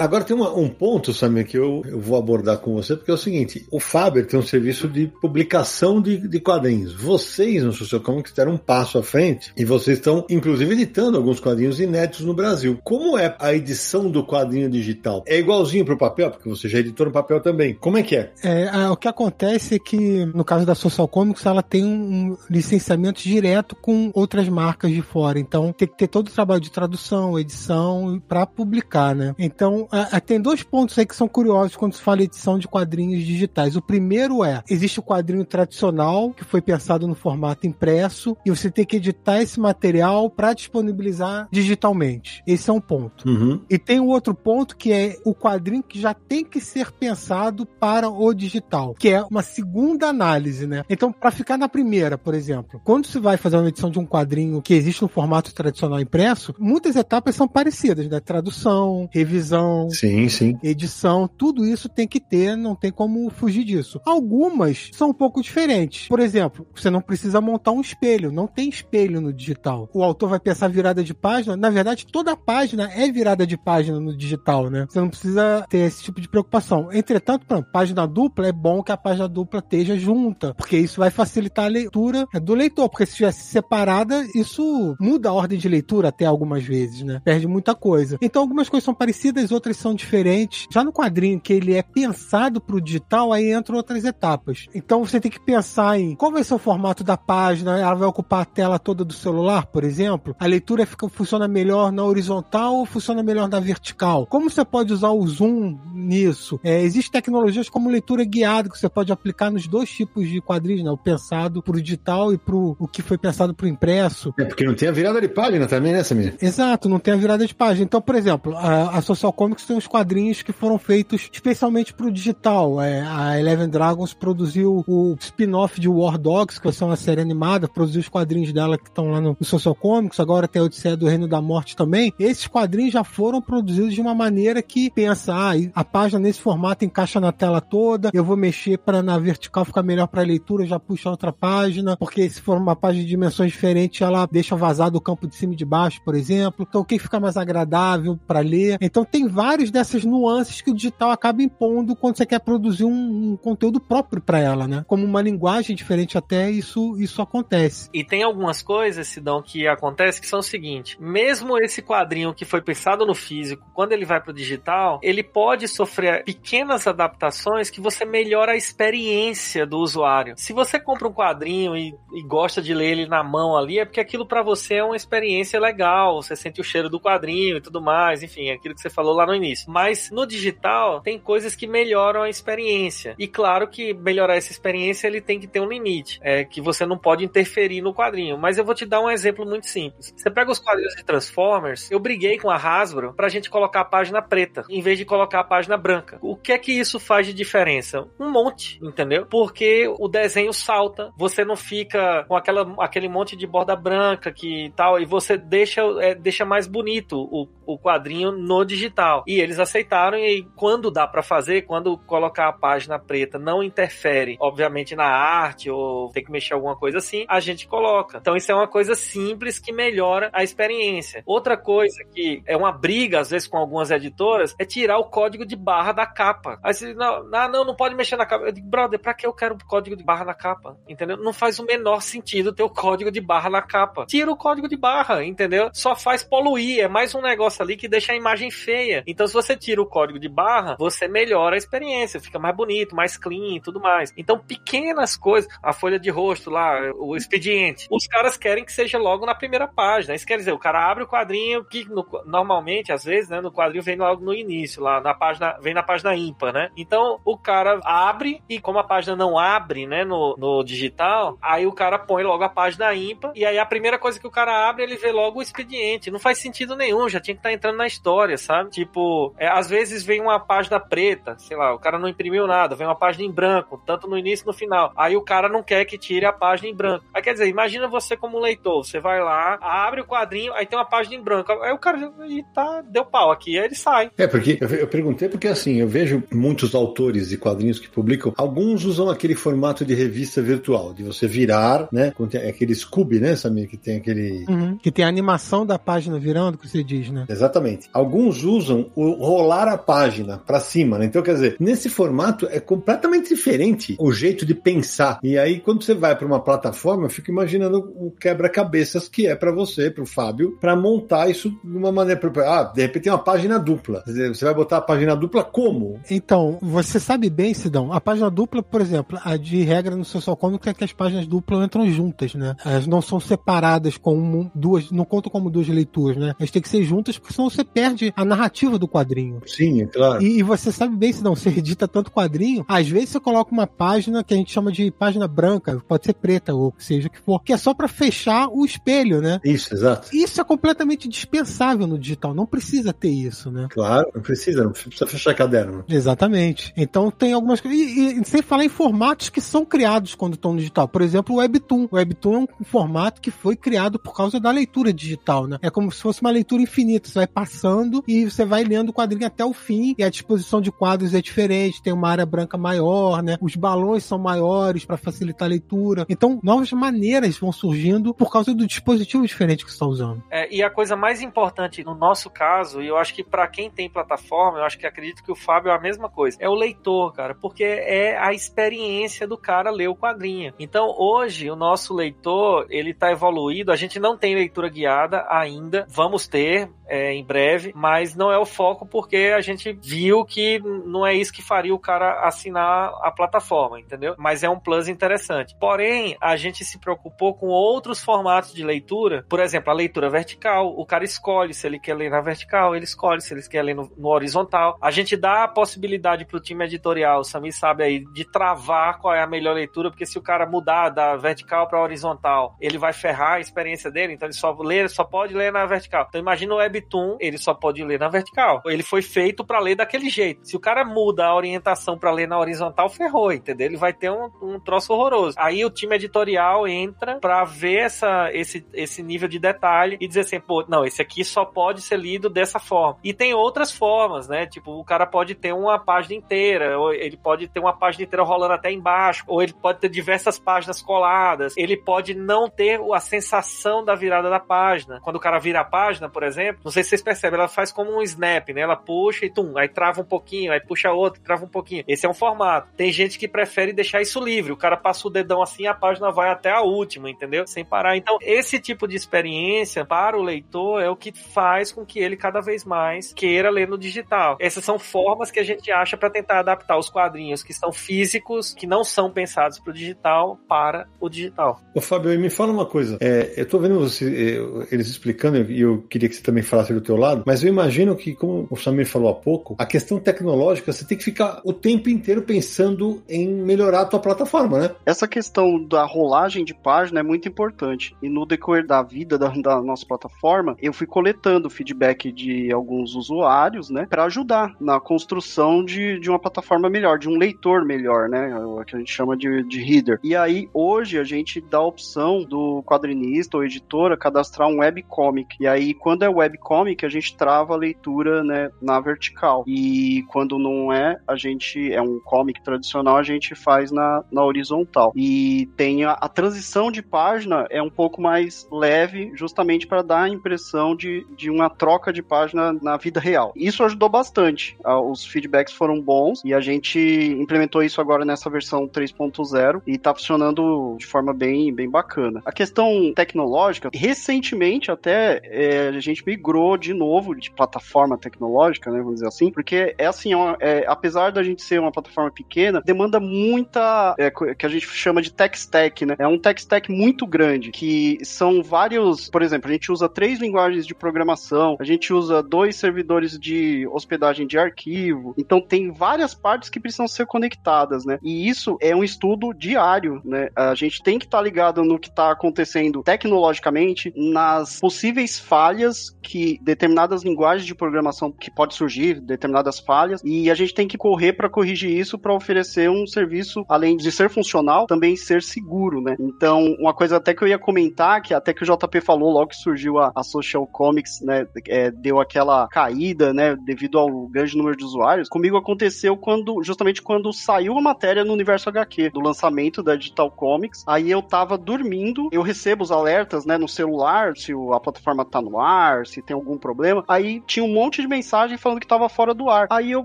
Speaker 1: Agora tem uma, um ponto, Samir, que eu, eu vou abordar com você, porque é o seguinte: o Faber tem um serviço de publicação de, de quadrinhos. Vocês no Social Comics deram um passo à frente e vocês estão, inclusive, editando alguns quadrinhos inéditos no Brasil. Como é a edição do quadrinho digital? É igualzinho para o papel, porque você já editou no papel também. Como é que é?
Speaker 2: é a, o que acontece é que, no caso da Social Comics, ela tem um licenciamento direto com outras marcas de fora. Então, tem que ter todo o trabalho de tradução, edição para publicar, né? Então, tem dois pontos aí que são curiosos quando se fala edição de quadrinhos digitais. O primeiro é, existe o quadrinho tradicional, que foi pensado no formato impresso, e você tem que editar esse material para disponibilizar digitalmente. Esse é um ponto.
Speaker 1: Uhum.
Speaker 2: E tem o outro ponto que é o quadrinho que já tem que ser pensado para o digital, que é uma segunda análise, né? Então, para ficar na primeira, por exemplo, quando você vai fazer uma edição de um quadrinho que existe no formato tradicional impresso, muitas etapas são parecidas, né? Tradução, revisão,
Speaker 1: sim, sim.
Speaker 2: edição, tudo isso tem que ter, não tem como fugir disso. Algumas são um pouco diferentes. Por exemplo, você não precisa montar um espelho, não tem espelho no digital. O autor vai pensar virada de página, na verdade, toda a página é virada de página no digital, né? Você não precisa ter esse tipo de preocupação. Entretanto, pra página dupla é bom que a página dupla esteja junta, porque isso vai facilitar a leitura do leitor, porque se estivesse separada, isso muda a ordem de leitura até algumas vezes, né? Perde muita coisa. Então, algumas coisas são parecidas, outras são diferentes. Já no quadrinho que ele é pensado para o digital, aí entram outras etapas. Então você tem que pensar em qual vai ser o formato da página, ela vai ocupar a tela toda do celular, por exemplo. A leitura fica, funciona melhor na horizontal ou funciona melhor na vertical? Como você pode usar o zoom nisso? É, Existem tecnologias como leitura guiada que você pode aplicar nos dois tipos de quadrinhos, né? O pensado para o digital e para o que foi pensado para o impresso.
Speaker 1: É porque não tem a virada de página também, né, Samir?
Speaker 2: Exato, não tem a virada de página. Então, por exemplo, a, a Social Comics tem uns quadrinhos que foram feitos especialmente pro digital. É, a Eleven Dragons produziu o spin-off de War Dogs, que ser uma série animada, produziu os quadrinhos dela que estão lá no, no Social Comics, agora tem a Odisseia do Reino da Morte também. Esses quadrinhos já foram produzidos de uma maneira que pensa, ah, a página nesse formato encaixa na tela toda, eu vou mexer para na vertical ficar melhor para leitura, já puxa outra página, porque se for uma página de dimensões diferentes, ela deixa vazado o campo de cima e de baixo, por exemplo. Então, o que fica mais agradável para ler. Então, tem várias dessas nuances que o digital acaba impondo quando você quer produzir um, um conteúdo próprio para ela, né? Como uma linguagem diferente até, isso, isso acontece.
Speaker 3: E tem algumas coisas, Sidão, que acontece que são o seguinte: mesmo esse quadrinho que foi pensado no físico, quando ele vai pro digital, ele pode sofrer pequenas adaptações que você melhora a experiência do usuário. Se você compra um quadrinho e, e gosta de ler ele na mão ali, é porque aquilo para você é uma experiência legal, você sente o cheiro do quadrinho e tudo mais, enfim, aquilo que você falou lá no início. Mas no digital tem coisas que melhoram a experiência. E claro que melhorar essa experiência ele tem que ter um limite, é que você não pode interferir no quadrinho. Mas eu vou te dar um exemplo muito simples. Você pega os quadrinhos de Transformers, eu briguei com a Hasbro pra gente colocar a página preta, em vez de colocar a página branca. O que é que isso faz de diferença? Um monte, entendeu? Porque o desenho salta, você não fica com aquela, aquele monte de borda branca que tal, e você deixa, é, deixa mais bonito o, o quadrinho no digital. E eles aceitaram, e quando dá para fazer, quando colocar a página preta não interfere, obviamente, na arte, ou tem que mexer alguma coisa assim, a gente coloca. Então isso é uma coisa simples que melhora a experiência. Outra coisa que é uma briga, às vezes, com algumas editoras, é tirar o código de barra da capa. Aí você diz, não, não, não pode mexer na capa. Eu digo, brother, pra que eu quero o código de barra na capa? Entendeu? Não faz o menor sentido ter o código de barra na capa. Tira o código de barra, entendeu? Só faz poluir, é mais um negócio ali que deixa a imagem feia. Então, se você tira o código de barra, você melhora a experiência, fica mais bonito, mais clean e tudo mais. Então, pequenas coisas, a folha de rosto lá, o expediente, os caras querem que seja logo na primeira página. Isso quer dizer, o cara abre o quadrinho, que no, normalmente, às vezes, né, no quadrinho vem logo no início, lá na página, vem na página ímpar, né? Então, o cara abre e como a página não abre, né, no, no digital, aí o cara põe logo a página ímpar e aí a primeira coisa que o cara abre, ele vê logo o expediente. Não faz sentido nenhum, já tinha que estar tá entrando na história, sabe? Tipo, é, às vezes vem uma página preta, sei lá, o cara não imprimiu nada, vem uma página em branco, tanto no início e no final. Aí o cara não quer que tire a página em branco. Aí quer dizer, imagina você como leitor, você vai lá, abre o quadrinho, aí tem uma página em branco. Aí o cara e tá, deu pau aqui, aí ele sai.
Speaker 1: É, porque eu, eu perguntei porque assim, eu vejo muitos autores de quadrinhos que publicam, alguns usam aquele formato de revista virtual, de você virar, né? Aquele Scooby, né, Samir, que tem aquele.
Speaker 2: Uhum, que tem a animação da página virando, que você diz, né?
Speaker 1: Exatamente. Alguns usam o rolar a página para cima, né? Então, quer dizer, nesse formato é completamente diferente o jeito de pensar. E aí, quando você vai para uma plataforma, eu fico imaginando o quebra-cabeças que é para você, para o Fábio, para montar isso de uma maneira. Ah, de repente tem uma página dupla. Você vai botar a página dupla como?
Speaker 2: Então, você sabe bem, Sidão, a página dupla, por exemplo, a de regra no Social Comics é que as páginas duplas entram juntas, né? Elas não são separadas com duas, não contam como duas leituras, né? Elas têm que ser juntas, porque senão você perde a narrativa do quadrinho.
Speaker 1: Sim, é claro.
Speaker 2: E, e você sabe bem, Sidão, você edita tanto quadrinho, às vezes você coloca uma página que a gente chama de página branca, pode ser preta ou seja o que for, que é só para fechar o espelho, né?
Speaker 1: Isso, exato.
Speaker 2: Isso é completamente dispensável no digital, não precisa ter isso, né?
Speaker 1: Claro, não precisa, não precisa fechar caderno.
Speaker 2: Exatamente. Então tem algumas coisas. E, e, sem falar em formatos que são criados quando estão no digital. Por exemplo, o Webtoon. O Webtoon é um formato que foi criado por causa da leitura digital, né? É como se fosse uma leitura infinita. Você vai passando e você vai lendo o quadrinho até o fim. E a disposição de quadros é diferente. Tem uma área branca maior, né? Os balões são maiores para facilitar a leitura. Então, novas maneiras vão surgindo por causa do dispositivo diferente que está usando.
Speaker 3: É, e a coisa mais importante no nosso caso, e eu acho que para quem tem plataforma, eu acho que acredito que o Fábio é a mesma coisa, é o leitor, cara, porque é a experiência do cara ler o quadrinho. Então, hoje, o nosso leitor, ele tá evoluído, a gente não tem leitura guiada ainda, vamos ter é, em breve, mas não é o foco porque a gente viu que não é isso que faria o cara assinar a plataforma, entendeu? Mas é um plus interessante. Porém, a gente se preocupou com outros formatos de leitura, por exemplo, a leitura vertical, o cara escolhe se ele quer ler na vertical, ele escolhe se ele quer ler no, no horizontal. A gente dá a possibilidade para o time editorial, o Sami sabe aí, de travar qual é a melhor leitura, porque se o cara mudar da vertical para horizontal, ele vai ferrar a experiência dele, então ele só lê, só pode ler na vertical. Então imagina o web tum, ele só pode ler na vertical. Ele foi feito para ler daquele jeito. Se o cara muda a orientação para ler na horizontal, ferrou, entendeu? Ele vai ter um, um troço horroroso. Aí o time editorial entra para ver essa, esse, esse nível de detalhe e dizer assim, pô, não, esse aqui só pode ser lido dessa forma. E tem outras formas, né? Tipo, o cara pode ter uma página inteira, ou ele pode ter uma página inteira rolando até embaixo, ou ele pode ter diversas páginas coladas, ele pode não ter a sensação da virada da página. Quando o cara vira a página, por exemplo, não sei se vocês percebem, ela faz como um snap, né? Ela puxa e tum, aí trava um pouquinho, aí puxa outro, trava um pouquinho. Esse é um formato. Tem gente que prefere deixar isso livre. O cara passa o dedão assim, a página vai até a última, entendeu? Sem parar. Então, esse tipo de experiência para o leitor é o que faz com que ele cada vez mais queira ler no digital. Essas são formas que a gente acha para tentar adaptar os quadrinhos que são físicos, que não são pensados para o digital, para o digital.
Speaker 1: Ô, Fábio, me fala uma coisa. É, eu tô vendo você, é, eles explicando, e eu queria que você também falasse do teu lado, mas eu imagino que, como o Samir falou há pouco, a questão tecnológica, você tem que ficar o tempo inteiro pensando em melhorar a tua plataforma, né?
Speaker 4: Essa questão da rolagem de página é muito importante. E no decorrer da vida da, da nossa plataforma, eu fui coletando feedback de alguns usuários, né, para ajudar na construção de, de uma plataforma melhor, de um leitor melhor, né, o que a gente chama de, de reader. E aí, hoje, a gente dá a opção do quadrinista ou editora cadastrar um webcomic. E aí, quando é webcomic, a gente trava a leitura, né, na vertical. E quando não é, a gente, é um comic tradicional, a gente faz na, na horizontal. E tem a, a transição de página é um pouco mais leve, justamente para dar a impressão de, de uma troca de página na vida real. Isso ajudou bastante. Os feedbacks foram bons e a gente implementou isso agora nessa versão 3.0 e tá funcionando de forma bem, bem bacana. A questão tecnológica, recentemente até é, a gente migrou de novo de plataforma tecnológica, né, vamos dizer assim, porque é assim, é, apesar da gente ser uma plataforma pequena, demanda muita, é, que a gente chama de tech stack, né? É um tech stack muito grande, que são vários, por exemplo, a gente usa três linguagens de programação, a gente usa dois servidores de hospedagem de arquivo, então tem várias partes que precisam ser conectadas, né? E isso é um estudo diário, né? A gente tem que estar tá ligado no que está acontecendo tecnologicamente, nas possíveis falhas que determinadas linguagens de programação que pode surgir, determinadas falhas, e a gente tem que correr para corrigir isso para oferecer um serviço, além de ser funcional, também ser seguro, né? Então, uma coisa até que eu ia comentar, que até que o JP falou logo que surgiu a, a Social Comics, né, é, deu aquela caída, né, devido ao grande número de usuários, comigo aconteceu quando, justamente quando saiu a matéria no Universo HQ, do lançamento da Digital Comics, aí eu tava dormindo, eu recebo os alertas, né, no celular, se a plataforma tá no ar, se tem algum problema, aí tinha um monte de mensagem falando que tava fora do ar. Aí eu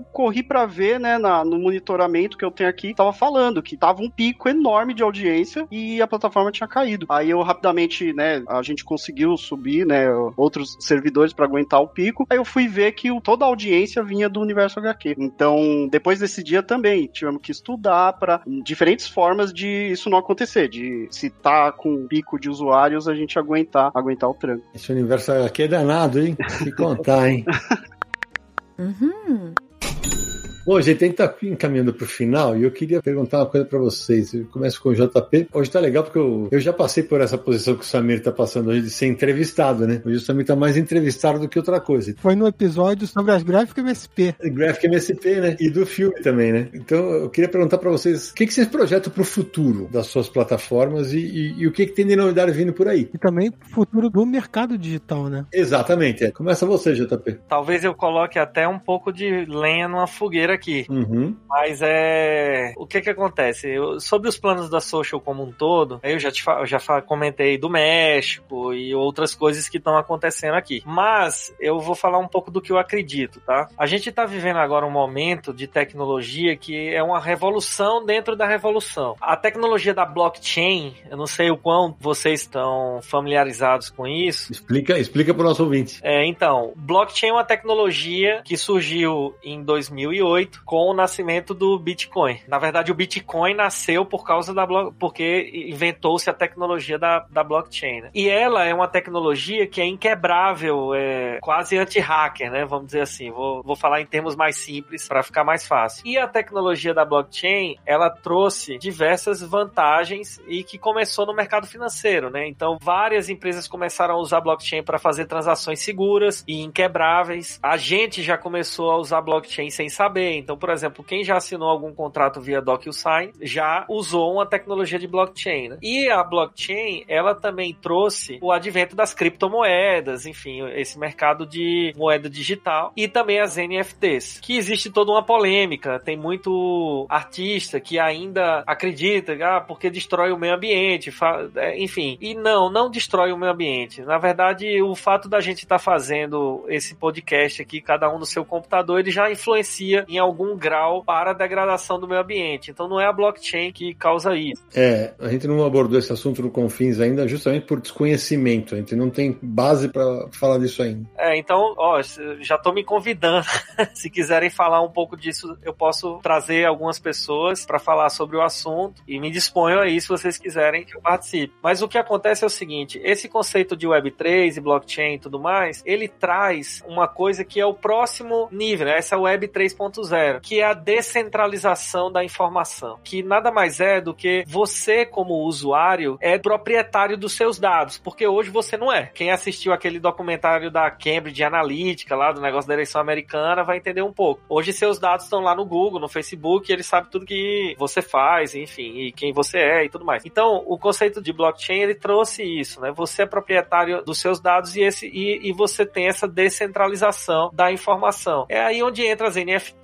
Speaker 4: corri para ver, né, na, no monitoramento que eu tenho aqui, tava falando que tava um pico enorme de audiência e a plataforma tinha caído. Aí eu rapidamente, né, a gente conseguiu subir, né, outros servidores para aguentar o pico. Aí eu fui ver que o, toda a audiência vinha do universo HQ. Então, depois desse dia também tivemos que estudar para diferentes formas de isso não acontecer, de se tá com um pico de usuários a gente aguentar, aguentar o tranco.
Speaker 1: Esse universo HQ é danado, hein? Se contar, hein?
Speaker 6: Uhum.
Speaker 1: Bom, a gente tem que estar tá encaminhando para o final e eu queria perguntar uma coisa para vocês. Eu começo com o JP. Hoje tá legal porque eu, eu já passei por essa posição que o Samir tá passando hoje de ser entrevistado, né? Hoje o Samir tá mais entrevistado do que outra coisa.
Speaker 2: Foi no episódio sobre as gráficas MSP.
Speaker 1: Gráfica MSP, né? E do filme também, né? Então eu queria perguntar para vocês o que, que vocês projetam para o futuro das suas plataformas e, e, e, o que, que tem de novidade vindo por aí.
Speaker 2: E também o futuro do mercado digital, né?
Speaker 1: Exatamente. É. Começa você, JP.
Speaker 3: Talvez eu coloque até um pouco de lenha numa fogueira aqui.
Speaker 1: Uhum.
Speaker 3: Mas é. O que que acontece? Eu, sobre os planos da social como um todo, eu já, te, eu já comentei do México e outras coisas que estão acontecendo aqui. Mas eu vou falar um pouco do que eu acredito, tá? A gente está vivendo agora um momento de tecnologia que é uma revolução dentro da revolução. A tecnologia da blockchain, eu não sei o quão vocês estão familiarizados com isso.
Speaker 1: Explica, explica para o nosso ouvinte.
Speaker 3: É, então, blockchain é uma tecnologia que surgiu em 2008 2008 com o nascimento do Bitcoin. Na verdade, o Bitcoin nasceu por causa da porque inventou-se a tecnologia da, da blockchain. Né? E ela é uma tecnologia que é inquebrável, é quase anti-hacker, né? Vamos dizer assim. Vou, vou falar em termos mais simples para ficar mais fácil. E a tecnologia da blockchain, ela trouxe diversas vantagens e que começou no mercado financeiro, né? Então, várias empresas começaram a usar blockchain para fazer transações seguras e inquebráveis. A gente já começou a usar blockchain sem saber. Então, por exemplo, quem já assinou algum contrato via DocuSign já usou uma tecnologia de blockchain. Né? E a blockchain, ela também trouxe o advento das criptomoedas, enfim, esse mercado de moeda digital e também as NFTs, que existe toda uma polêmica. Tem muito artista que ainda acredita, ah, porque destrói o meio ambiente, é, enfim. E não, não destrói o meio ambiente. Na verdade, o fato da gente estar tá fazendo esse podcast aqui, cada um no seu computador, ele já influencia em algum grau para a degradação do meio ambiente. Então não é a blockchain que causa isso.
Speaker 1: É, a gente não abordou esse assunto no Confins ainda justamente por desconhecimento. A gente não tem base para falar disso ainda.
Speaker 3: É, então, ó, já tô me convidando. Se quiserem falar um pouco disso, eu posso trazer algumas pessoas para falar sobre o assunto e me disponho aí se vocês quiserem que eu participe. Mas o que acontece é o seguinte, esse conceito de Web3 e blockchain e tudo mais, ele traz uma coisa que é o próximo nível, né? essa Web 3.0, que é a descentralização da informação, que nada mais é do que você como usuário é proprietário dos seus dados, porque hoje você não é. Quem assistiu aquele documentário da Cambridge Analytica lá do negócio da eleição americana vai entender um pouco. Hoje seus dados estão lá no Google, no Facebook, ele sabe tudo que você faz, enfim, e quem você é e tudo mais. Então, o conceito de blockchain ele trouxe isso, né? Você é proprietário dos seus dados e esse e, e você tem essa descentralização da informação. É aí onde entra as NFTs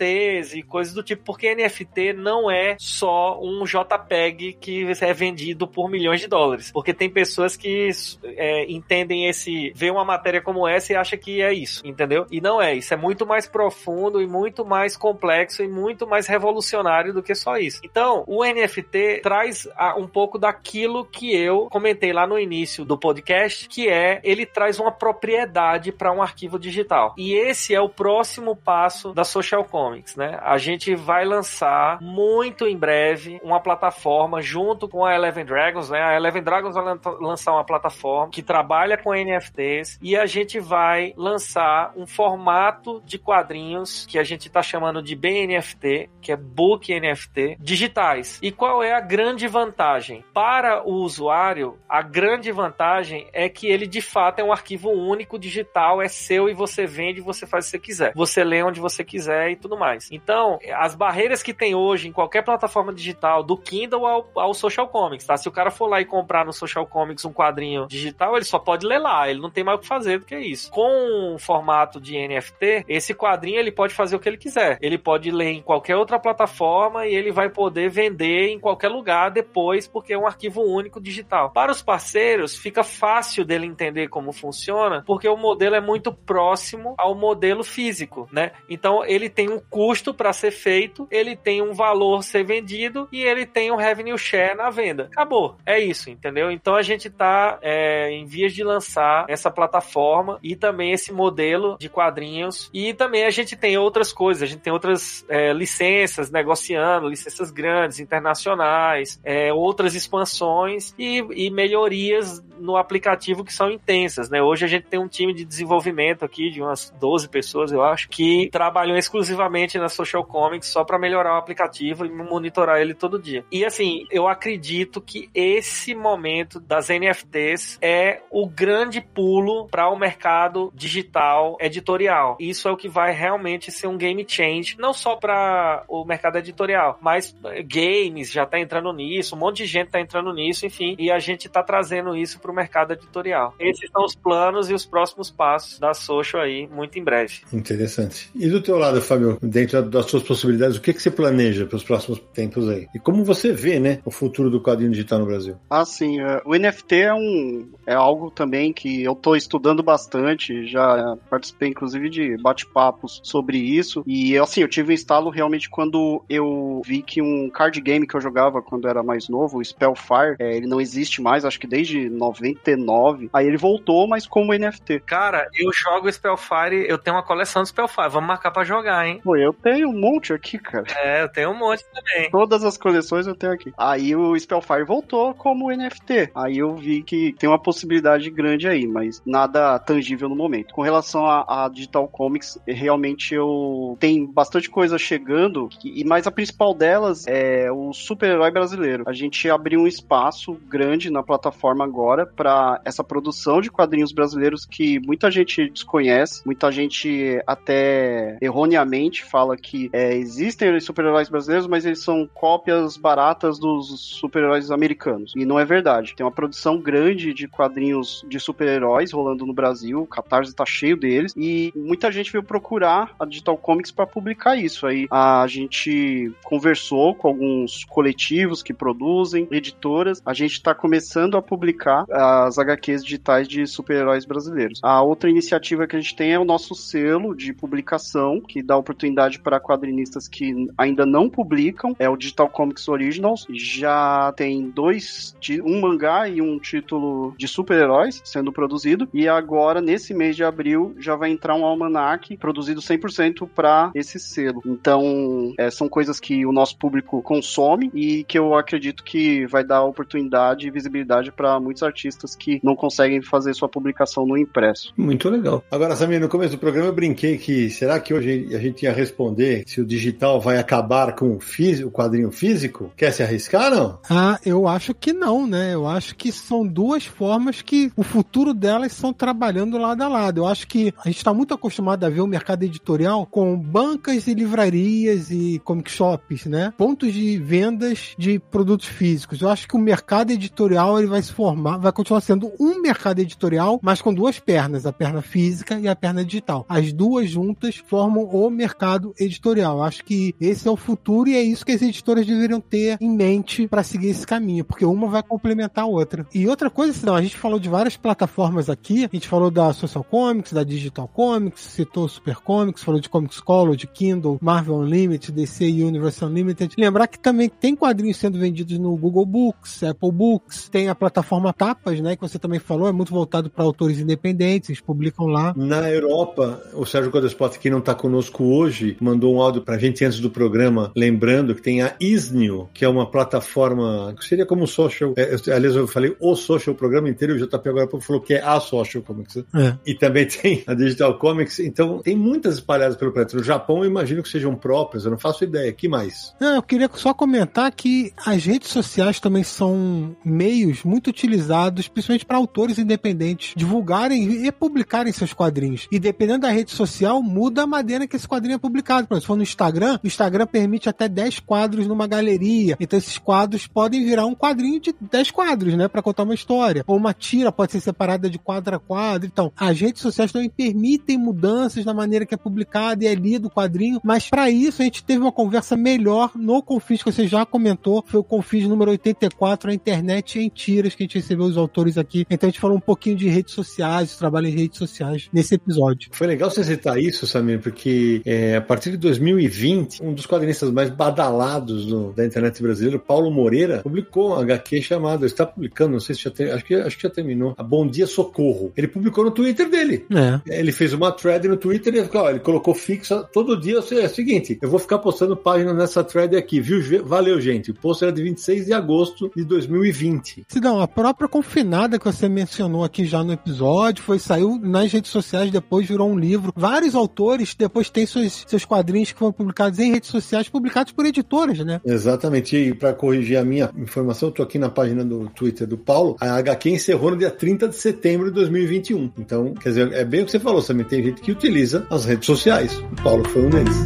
Speaker 3: e coisas do tipo, porque NFT não é só um JPEG que é vendido por milhões de dólares, porque tem pessoas que é, entendem esse, vê uma matéria como essa e acha que é isso, entendeu? E não é, isso é muito mais profundo e muito mais complexo e muito mais revolucionário do que só isso. Então, o NFT traz um pouco daquilo que eu comentei lá no início do podcast, que é ele traz uma propriedade para um arquivo digital. E esse é o próximo passo da Social Comics, né? A gente vai lançar muito em breve uma plataforma junto com a Eleven Dragons, né? A Eleven Dragons vai lançar uma plataforma que trabalha com NFTs e a gente vai lançar um formato de quadrinhos que a gente está chamando de BNFT, que é Book NFT, digitais. E qual é a grande vantagem? Para o usuário, a grande vantagem é que ele de fato é um arquivo único digital, é seu e você vende, você faz o que você quiser. Você lê onde você quiser e tudo mais. Então, as barreiras que tem hoje em qualquer plataforma digital, do Kindle ao, ao Social Comics, tá? Se o cara for lá e comprar no Social Comics um quadrinho digital, ele só pode ler lá, ele não tem mais o que fazer do que isso. Com o formato de NFT, esse quadrinho ele pode fazer o que ele quiser. Ele pode ler em qualquer outra plataforma e ele vai poder vender em qualquer lugar depois, porque é um arquivo único digital. Para os parceiros, fica fácil dele entender como funciona, porque o modelo é muito próximo ao modelo físico, né? Então ele tem um custo para ser feito, ele tem um valor ser vendido e ele tem um revenue share na venda. Acabou. É isso, entendeu? Então a gente está é, em vias de lançar essa plataforma e também esse modelo de quadrinhos. E também a gente tem outras coisas, a gente tem outras é, licenças negociando, licenças grandes, internacionais, é, outras expansões e, e melhorias no aplicativo que são intensas, né? Hoje a gente tem um time de desenvolvimento aqui de umas 12 pessoas, eu acho, que trabalham exclusivamente na Social Comics só para melhorar o aplicativo e monitorar ele todo dia. E assim, eu acredito que esse momento das NFTs é o grande pulo para o mercado digital editorial. Isso é o que vai realmente ser um game change, não só para o mercado editorial, mas games já tá entrando nisso, um monte de gente tá entrando nisso, enfim, e a gente tá trazendo isso para o mercado editorial. Esses são os planos e os próximos passos da Social aí, muito em breve.
Speaker 1: Interessante. E do teu lado, Fábio, dentro das suas possibilidades, o que, que você planeja para os próximos tempos aí? E como você vê, né, o futuro do quadrinho digital no Brasil?
Speaker 4: Ah, sim. É, o NFT é um é algo também que eu estou estudando bastante, já participei inclusive de bate-papos sobre isso. E assim, eu tive um instalo realmente quando eu vi que um card game que eu jogava quando era mais novo, o Spellfire, é, ele não existe mais, acho que desde 99. Aí ele voltou, mas como NFT.
Speaker 3: Cara, eu jogo Spellfire, eu tenho uma coleção de Spellfire, vamos marcar para jogar, hein?
Speaker 4: Pô, eu Eu tenho um monte aqui, cara.
Speaker 3: É, eu tenho um monte também.
Speaker 4: Todas as coleções eu tenho aqui. Aí o Spellfire voltou como NFT. Aí eu vi que tem uma possibilidade grande aí, mas nada tangível no momento. Com relação a, a Digital Comics, realmente eu tenho bastante coisa chegando, e mas a principal delas é o super-herói brasileiro. A gente abriu um espaço grande na plataforma agora para essa produção de quadrinhos brasileiros que muita gente desconhece, muita gente até erroneamente fala que é, existem super-heróis brasileiros, mas eles são cópias baratas dos super-heróis americanos. E não é verdade. Tem uma produção grande de quadrinhos de super-heróis rolando no Brasil, o Catarse tá cheio deles, e muita gente veio procurar a Digital Comics para publicar isso. Aí a gente conversou com alguns coletivos que produzem, editoras, a gente está começando a publicar as HQs digitais de super-heróis brasileiros. A outra iniciativa que a gente tem é o nosso selo de publicação, que dá oportunidade para quadrinistas que ainda não publicam, é o Digital Comics Originals. Já tem dois, um mangá e um título de super-heróis sendo produzido, e agora, nesse mês de abril, já vai entrar um almanac produzido 100% para esse selo. Então, é, são coisas que o nosso público consome e que eu acredito que vai dar oportunidade e visibilidade para muitos artistas que não conseguem fazer sua publicação no impresso.
Speaker 1: Muito legal. Agora, Samir, no começo do programa eu brinquei que será que hoje a gente ia responder se o digital vai acabar com o, físico, o quadrinho físico? Quer se arriscar, não?
Speaker 2: Ah, eu acho que não, né? Eu acho que são duas formas que o futuro delas estão trabalhando lado a lado. Eu acho que a gente está muito acostumado a ver o mercado editorial com bancas e livrarias e comic shops, né? Pontos de vendas de produtos físicos. Eu acho que o mercado editorial ele vai se formar, vai continuar sendo um mercado editorial, mas com duas pernas, a perna física e a perna digital. As duas juntas formam o mercado editorial. Eu acho que esse é o futuro e é isso que as editoras deveriam ter em mente para seguir esse caminho, porque uma vai complementar a outra. E outra coisa, senão, a gente falou de várias plataformas aqui, a gente falou da Social Comics, da Digital Comics, citou Super Comics, falou de Comics Color, de Kindle, Marvel Unlimited, DC Universe Unlimited. Lembrar que também tem quadrinhos sendo vendidos no Google Books, Apple Books, tem a plataforma Tapas, né, que você também falou, é muito voltado para autores independentes, eles publicam lá.
Speaker 1: Na Europa, o Sérgio Codespot, que não está conosco hoje, mandou um áudio para a gente antes do programa, lembrando que tem a Isnio, que é uma plataforma que seria como social. É, aliás, eu falei o social o programa inteiro, o JP agora falou que é a social comics. É. E também tem a Digital Comics, então tem muitas espalhadas pelo planeta. No Japão, eu imagino que sejam próprias, eu não faço ideia. que mais?
Speaker 2: Não, eu queria só comentar que as redes sociais também são meios muito utilizados, principalmente para autores independentes, divulgarem e publicarem seus quadrinhos. E dependendo da rede social, muda a maneira que esse quadrinho é publicado. Por exemplo, se for no Instagram, o Instagram permite até 10 quadros numa galeria. Então esses quadros podem virar um quadrinho de 10 quadros, né? para contar uma história. Ou uma tira pode ser separada de quadro a quadro. Então, as redes sociais também permitem mudanças na maneira que é publicado e é lido o quadrinho. Mas para isso, a gente teve uma conversa melhor no Confis, que você já comentou. Foi o Confis número 84, a internet em tiras, que a gente recebeu os autores aqui. Então a gente falou um pouquinho de redes sociais, trabalho em redes sociais nesse episódio.
Speaker 1: Foi legal você citar isso, Samir, porque é, a partir de 2020, um dos quadrinistas mais badalados do, da internet brasileira, Paulo Moreira, publicou um HQ chamado, está publicando, não sei se já tem, acho que, acho que já terminou, a Bom Dia Socorro. Ele publicou no Twitter dele. É. Ele fez uma thread no Twitter e ó, ele colocou fixa todo dia. É o seguinte, eu vou ficar postando página nessa thread aqui, viu? Valeu, gente. O post era de 26 de agosto de 2020.
Speaker 2: Sidão, a própria confinada que você mencionou aqui já no episódio foi saiu nas redes sociais, depois virou um livro. Vários autores depois têm seus, seus quadrinhos que foram publicados em redes sociais, publicados por editoras, né?
Speaker 1: Exatamente. E para corrigir a minha informação, eu tô aqui na página do Twitter do Paulo. A HQ encerrou no dia 30 de setembro de 2021. Então, quer dizer, é bem o que você falou, também tem gente que utiliza as redes sociais. O Paulo foi um deles.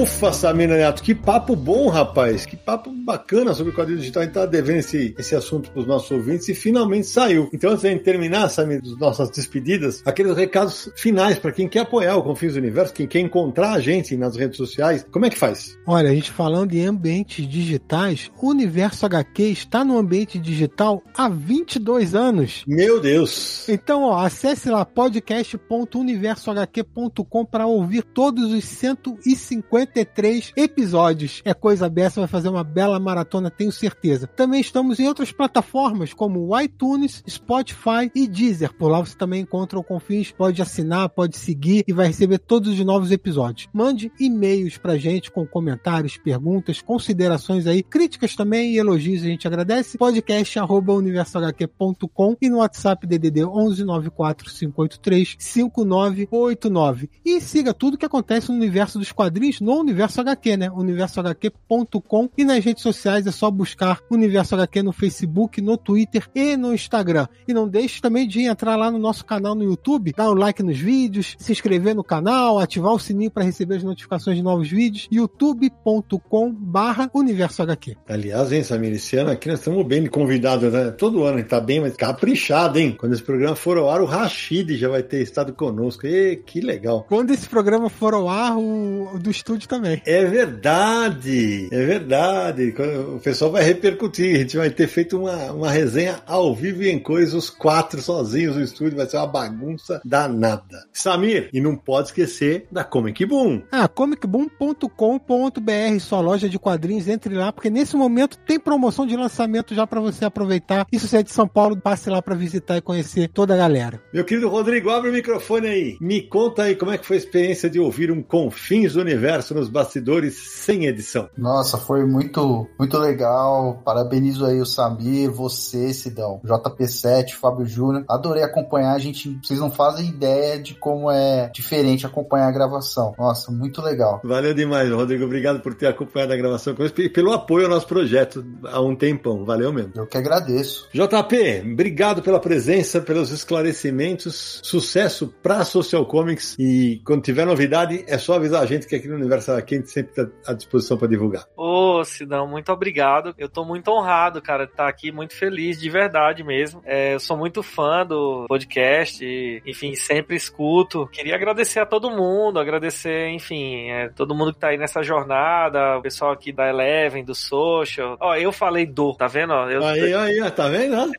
Speaker 1: Ufa, Samina Neto, que papo bom, rapaz. Que papo bacana sobre o quadrinho digital. A gente tá devendo esse, esse assunto para os nossos ouvintes e finalmente saiu. Então, antes de terminar, Samina, das nossas despedidas, aqueles recados finais para quem quer apoiar o Confins do Universo, quem quer encontrar a gente nas redes sociais, como é que faz?
Speaker 2: Olha, a gente falando em ambientes digitais, o Universo HQ está no ambiente digital há 22 anos.
Speaker 1: Meu Deus!
Speaker 2: Então, ó, acesse lá podcast.universohq.com para ouvir todos os 150 três episódios. É coisa dessa, vai fazer uma bela maratona, tenho certeza. Também estamos em outras plataformas como o iTunes, Spotify e Deezer. Por lá você também encontra o Confins, pode assinar, pode seguir e vai receber todos os novos episódios. Mande e-mails pra gente com comentários, perguntas, considerações aí, críticas também e elogios, a gente agradece. Podcast arroba universohq.com e no WhatsApp DDD 11945835989. E siga tudo que acontece no universo dos quadrinhos no Universo HQ, né? universohq.com e nas redes sociais é só buscar Universo HQ no Facebook, no Twitter e no Instagram. E não deixe também de entrar lá no nosso canal no YouTube, dar um like nos vídeos, se inscrever no canal, ativar o sininho para receber as notificações de novos vídeos, youtube.com barra Universo HQ.
Speaker 1: Aliás, hein, Samir, esse ano aqui nós estamos bem de convidado, né? Todo ano a gente tá bem, mas caprichado, hein? Quando esse programa for ao ar, o Rashid já vai ter estado conosco. E, que legal.
Speaker 2: Quando esse programa for ao ar, o, o do estúdio também.
Speaker 1: É verdade, é verdade. O pessoal vai repercutir. A gente vai ter feito uma, uma resenha ao vivo e em coisa, os quatro sozinhos no estúdio. Vai ser uma bagunça danada. Samir, e não pode esquecer da Comic Boom.
Speaker 2: Ah, comicboom.com.br, sua loja de quadrinhos, entre lá, porque nesse momento tem promoção de lançamento já para você aproveitar. E se você é de São Paulo, passe lá para visitar e conhecer toda a galera.
Speaker 1: Meu querido Rodrigo, abre o microfone aí. Me conta aí como é que foi a experiência de ouvir um Confins do Universo nos bastidores sem edição.
Speaker 5: Nossa, foi muito, muito legal. Parabenizo aí o Samir, você, Sidão, JP7, Fábio Júnior. Adorei acompanhar. A gente, vocês não fazem ideia de como é diferente acompanhar a gravação. Nossa, muito legal.
Speaker 1: Valeu demais, Rodrigo. Obrigado por ter acompanhado a gravação conosco e pelo apoio ao nosso projeto há um tempão. Valeu mesmo.
Speaker 5: Eu que agradeço.
Speaker 1: JP, obrigado pela presença, pelos esclarecimentos. Sucesso pra Social Comics. E quando tiver novidade, é só avisar a gente que aqui no Universal aqui a gente sempre está à disposição para divulgar.
Speaker 3: Ô, Sidão, muito obrigado. Eu tô muito honrado, cara, de estar aqui, muito feliz, de verdade mesmo. É, eu sou muito fã do podcast, e, enfim, sempre escuto. Queria agradecer a todo mundo, agradecer, enfim, é, todo mundo que tá aí nessa jornada, o pessoal aqui da Eleven, do Social. Ó, eu falei do, tá vendo? Eu,
Speaker 1: Aí, aí, ó, tá vendo?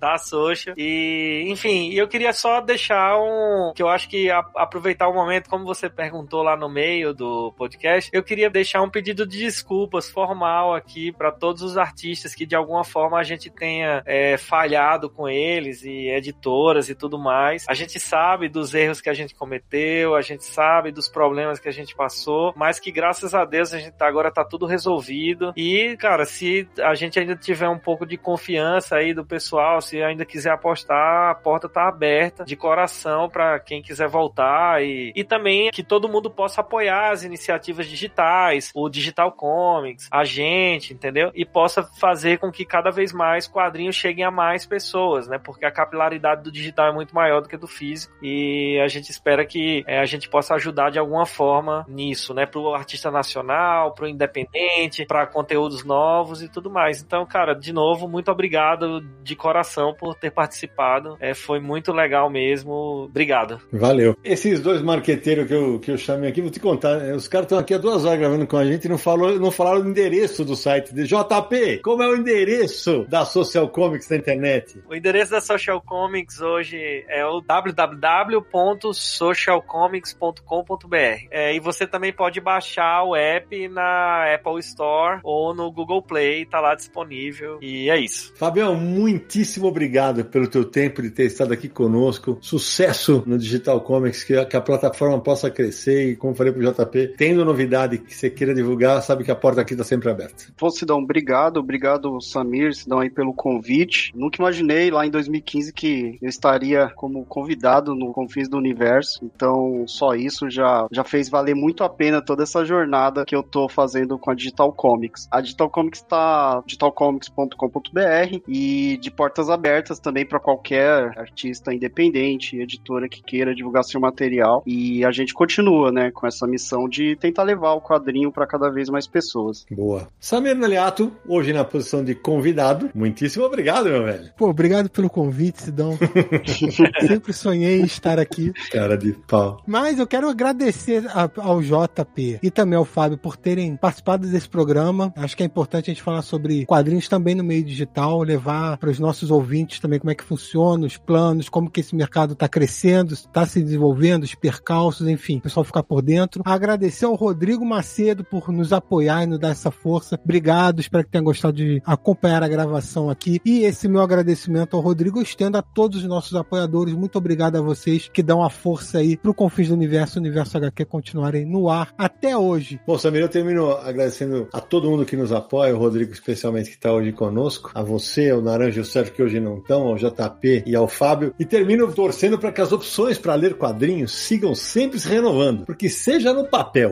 Speaker 3: da Social. E, enfim, eu queria só deixar um. que eu acho que a- aproveitar o momento, como você perguntou lá no meio do podcast, eu queria deixar um pedido de desculpas formal aqui para todos os artistas que de alguma forma a gente tenha é, falhado com eles e editoras e tudo mais. A gente sabe dos erros que a gente cometeu, a gente sabe dos problemas que a gente passou, mas que graças a Deus a gente tá, agora tá tudo resolvido. E, cara, se a gente ainda tiver um pouco de confiança aí do pessoal, se ainda quiser apostar, a porta tá aberta de coração para quem quiser voltar e, e também que todo mundo possa apoiar as iniciativas digitais, o Digital Comics, a gente, entendeu? E possa fazer com que cada vez mais quadrinhos cheguem a mais pessoas, né? Porque a capilaridade do digital é muito maior do que do físico e a gente espera que é, a gente possa ajudar de alguma forma nisso, né? Pro artista nacional, pro independente, para conteúdos novos e tudo mais. Então, cara, de novo, muito obrigado de coração por ter participado. É, foi muito legal mesmo. Obrigado.
Speaker 1: Valeu. Esses dois marqueteiros que eu, que eu chamei aqui, vou te contar, né? os caras estão aqui há duas horas gravando com a gente e não, falou, não falaram o endereço do site de JP. Como é o endereço da Social Comics na internet?
Speaker 3: O endereço da Social Comics hoje é o www.socialcomics.com.br. É, e você também pode baixar o app na Apple Store ou no Google Play, tá lá disponível. E é isso.
Speaker 1: Fabião, muitíssimo obrigado pelo teu tempo de ter estado aqui conosco. Sucesso no Digital Comics, que a, que a plataforma possa crescer e, como falei pro JP, tendo novidade que você queira divulgar, sabe que a porta aqui está sempre aberta.
Speaker 4: Pô, Sidão, obrigado, obrigado Samir, Sidão aí pelo convite. Nunca imaginei lá em 2015 que eu estaria como convidado no Confins do Universo. Então, só isso já, já fez valer muito a pena toda essa jornada que eu tô fazendo com a Digital Comics. A Digital Comics tá digitalcomics.com.br e de portas abertas também para qualquer artista independente, editora que queira divulgar seu material. E a gente continua, né, com essa missão de tentar levar o quadrinho para cada vez mais pessoas.
Speaker 1: Boa. Samir Naliato, hoje na posição de convidado. Muitíssimo obrigado, meu velho.
Speaker 2: Pô, obrigado pelo convite, Sidão. Sempre sonhei em estar aqui.
Speaker 1: Cara de pau.
Speaker 2: Mas eu quero agradecer a- ao JP e também ao Fábio por terem participado desse programa. Acho que é importante a gente falar sobre quadrinhos também no meio digital, levar para os nossos ouvintes também como é que funciona, os planos, como que esse mercado está crescendo, está se desenvolvendo, os percalços, enfim, o pessoal ficar por dentro. Agradecer ao Rodrigo Macedo por nos apoiar e nos dar essa força. Obrigado, espero que tenha gostado de acompanhar a gravação aqui. E esse meu agradecimento ao Rodrigo estendo a todos os nossos apoiadores. Muito obrigado a vocês que dão a força aí pro Confins do Universo, Universo HQ continuarem no ar até hoje.
Speaker 1: Bom, Samir, eu termino agradecendo a todo mundo que nos apoia, o Rodrigo especialmente que está hoje conosco, a você, ao Naranja e o Sérgio que hoje não estão, ao JP e ao Fábio. E termino torcendo para que as opções para ler quadrinhos sigam sempre se renovando, porque seja no papel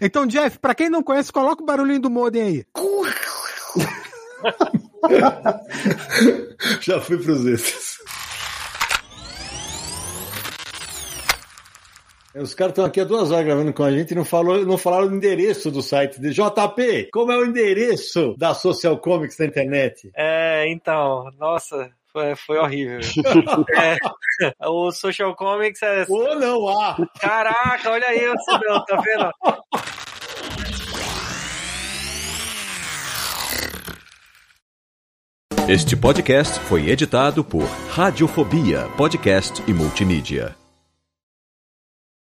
Speaker 2: Então, Jeff, pra quem não conhece, coloca o barulhinho do modem aí.
Speaker 1: Já fui pros extras. Os caras estão aqui há duas horas gravando com a gente e não, falou, não falaram o endereço do site de JP. Como é o endereço da Social Comics na internet?
Speaker 3: É, então, nossa, foi, foi horrível. É, o Social Comics é.
Speaker 1: Ou não, ah!
Speaker 3: Caraca, olha aí, Cidão, tá vendo?
Speaker 7: Este podcast foi editado por Radiofobia, podcast e multimídia.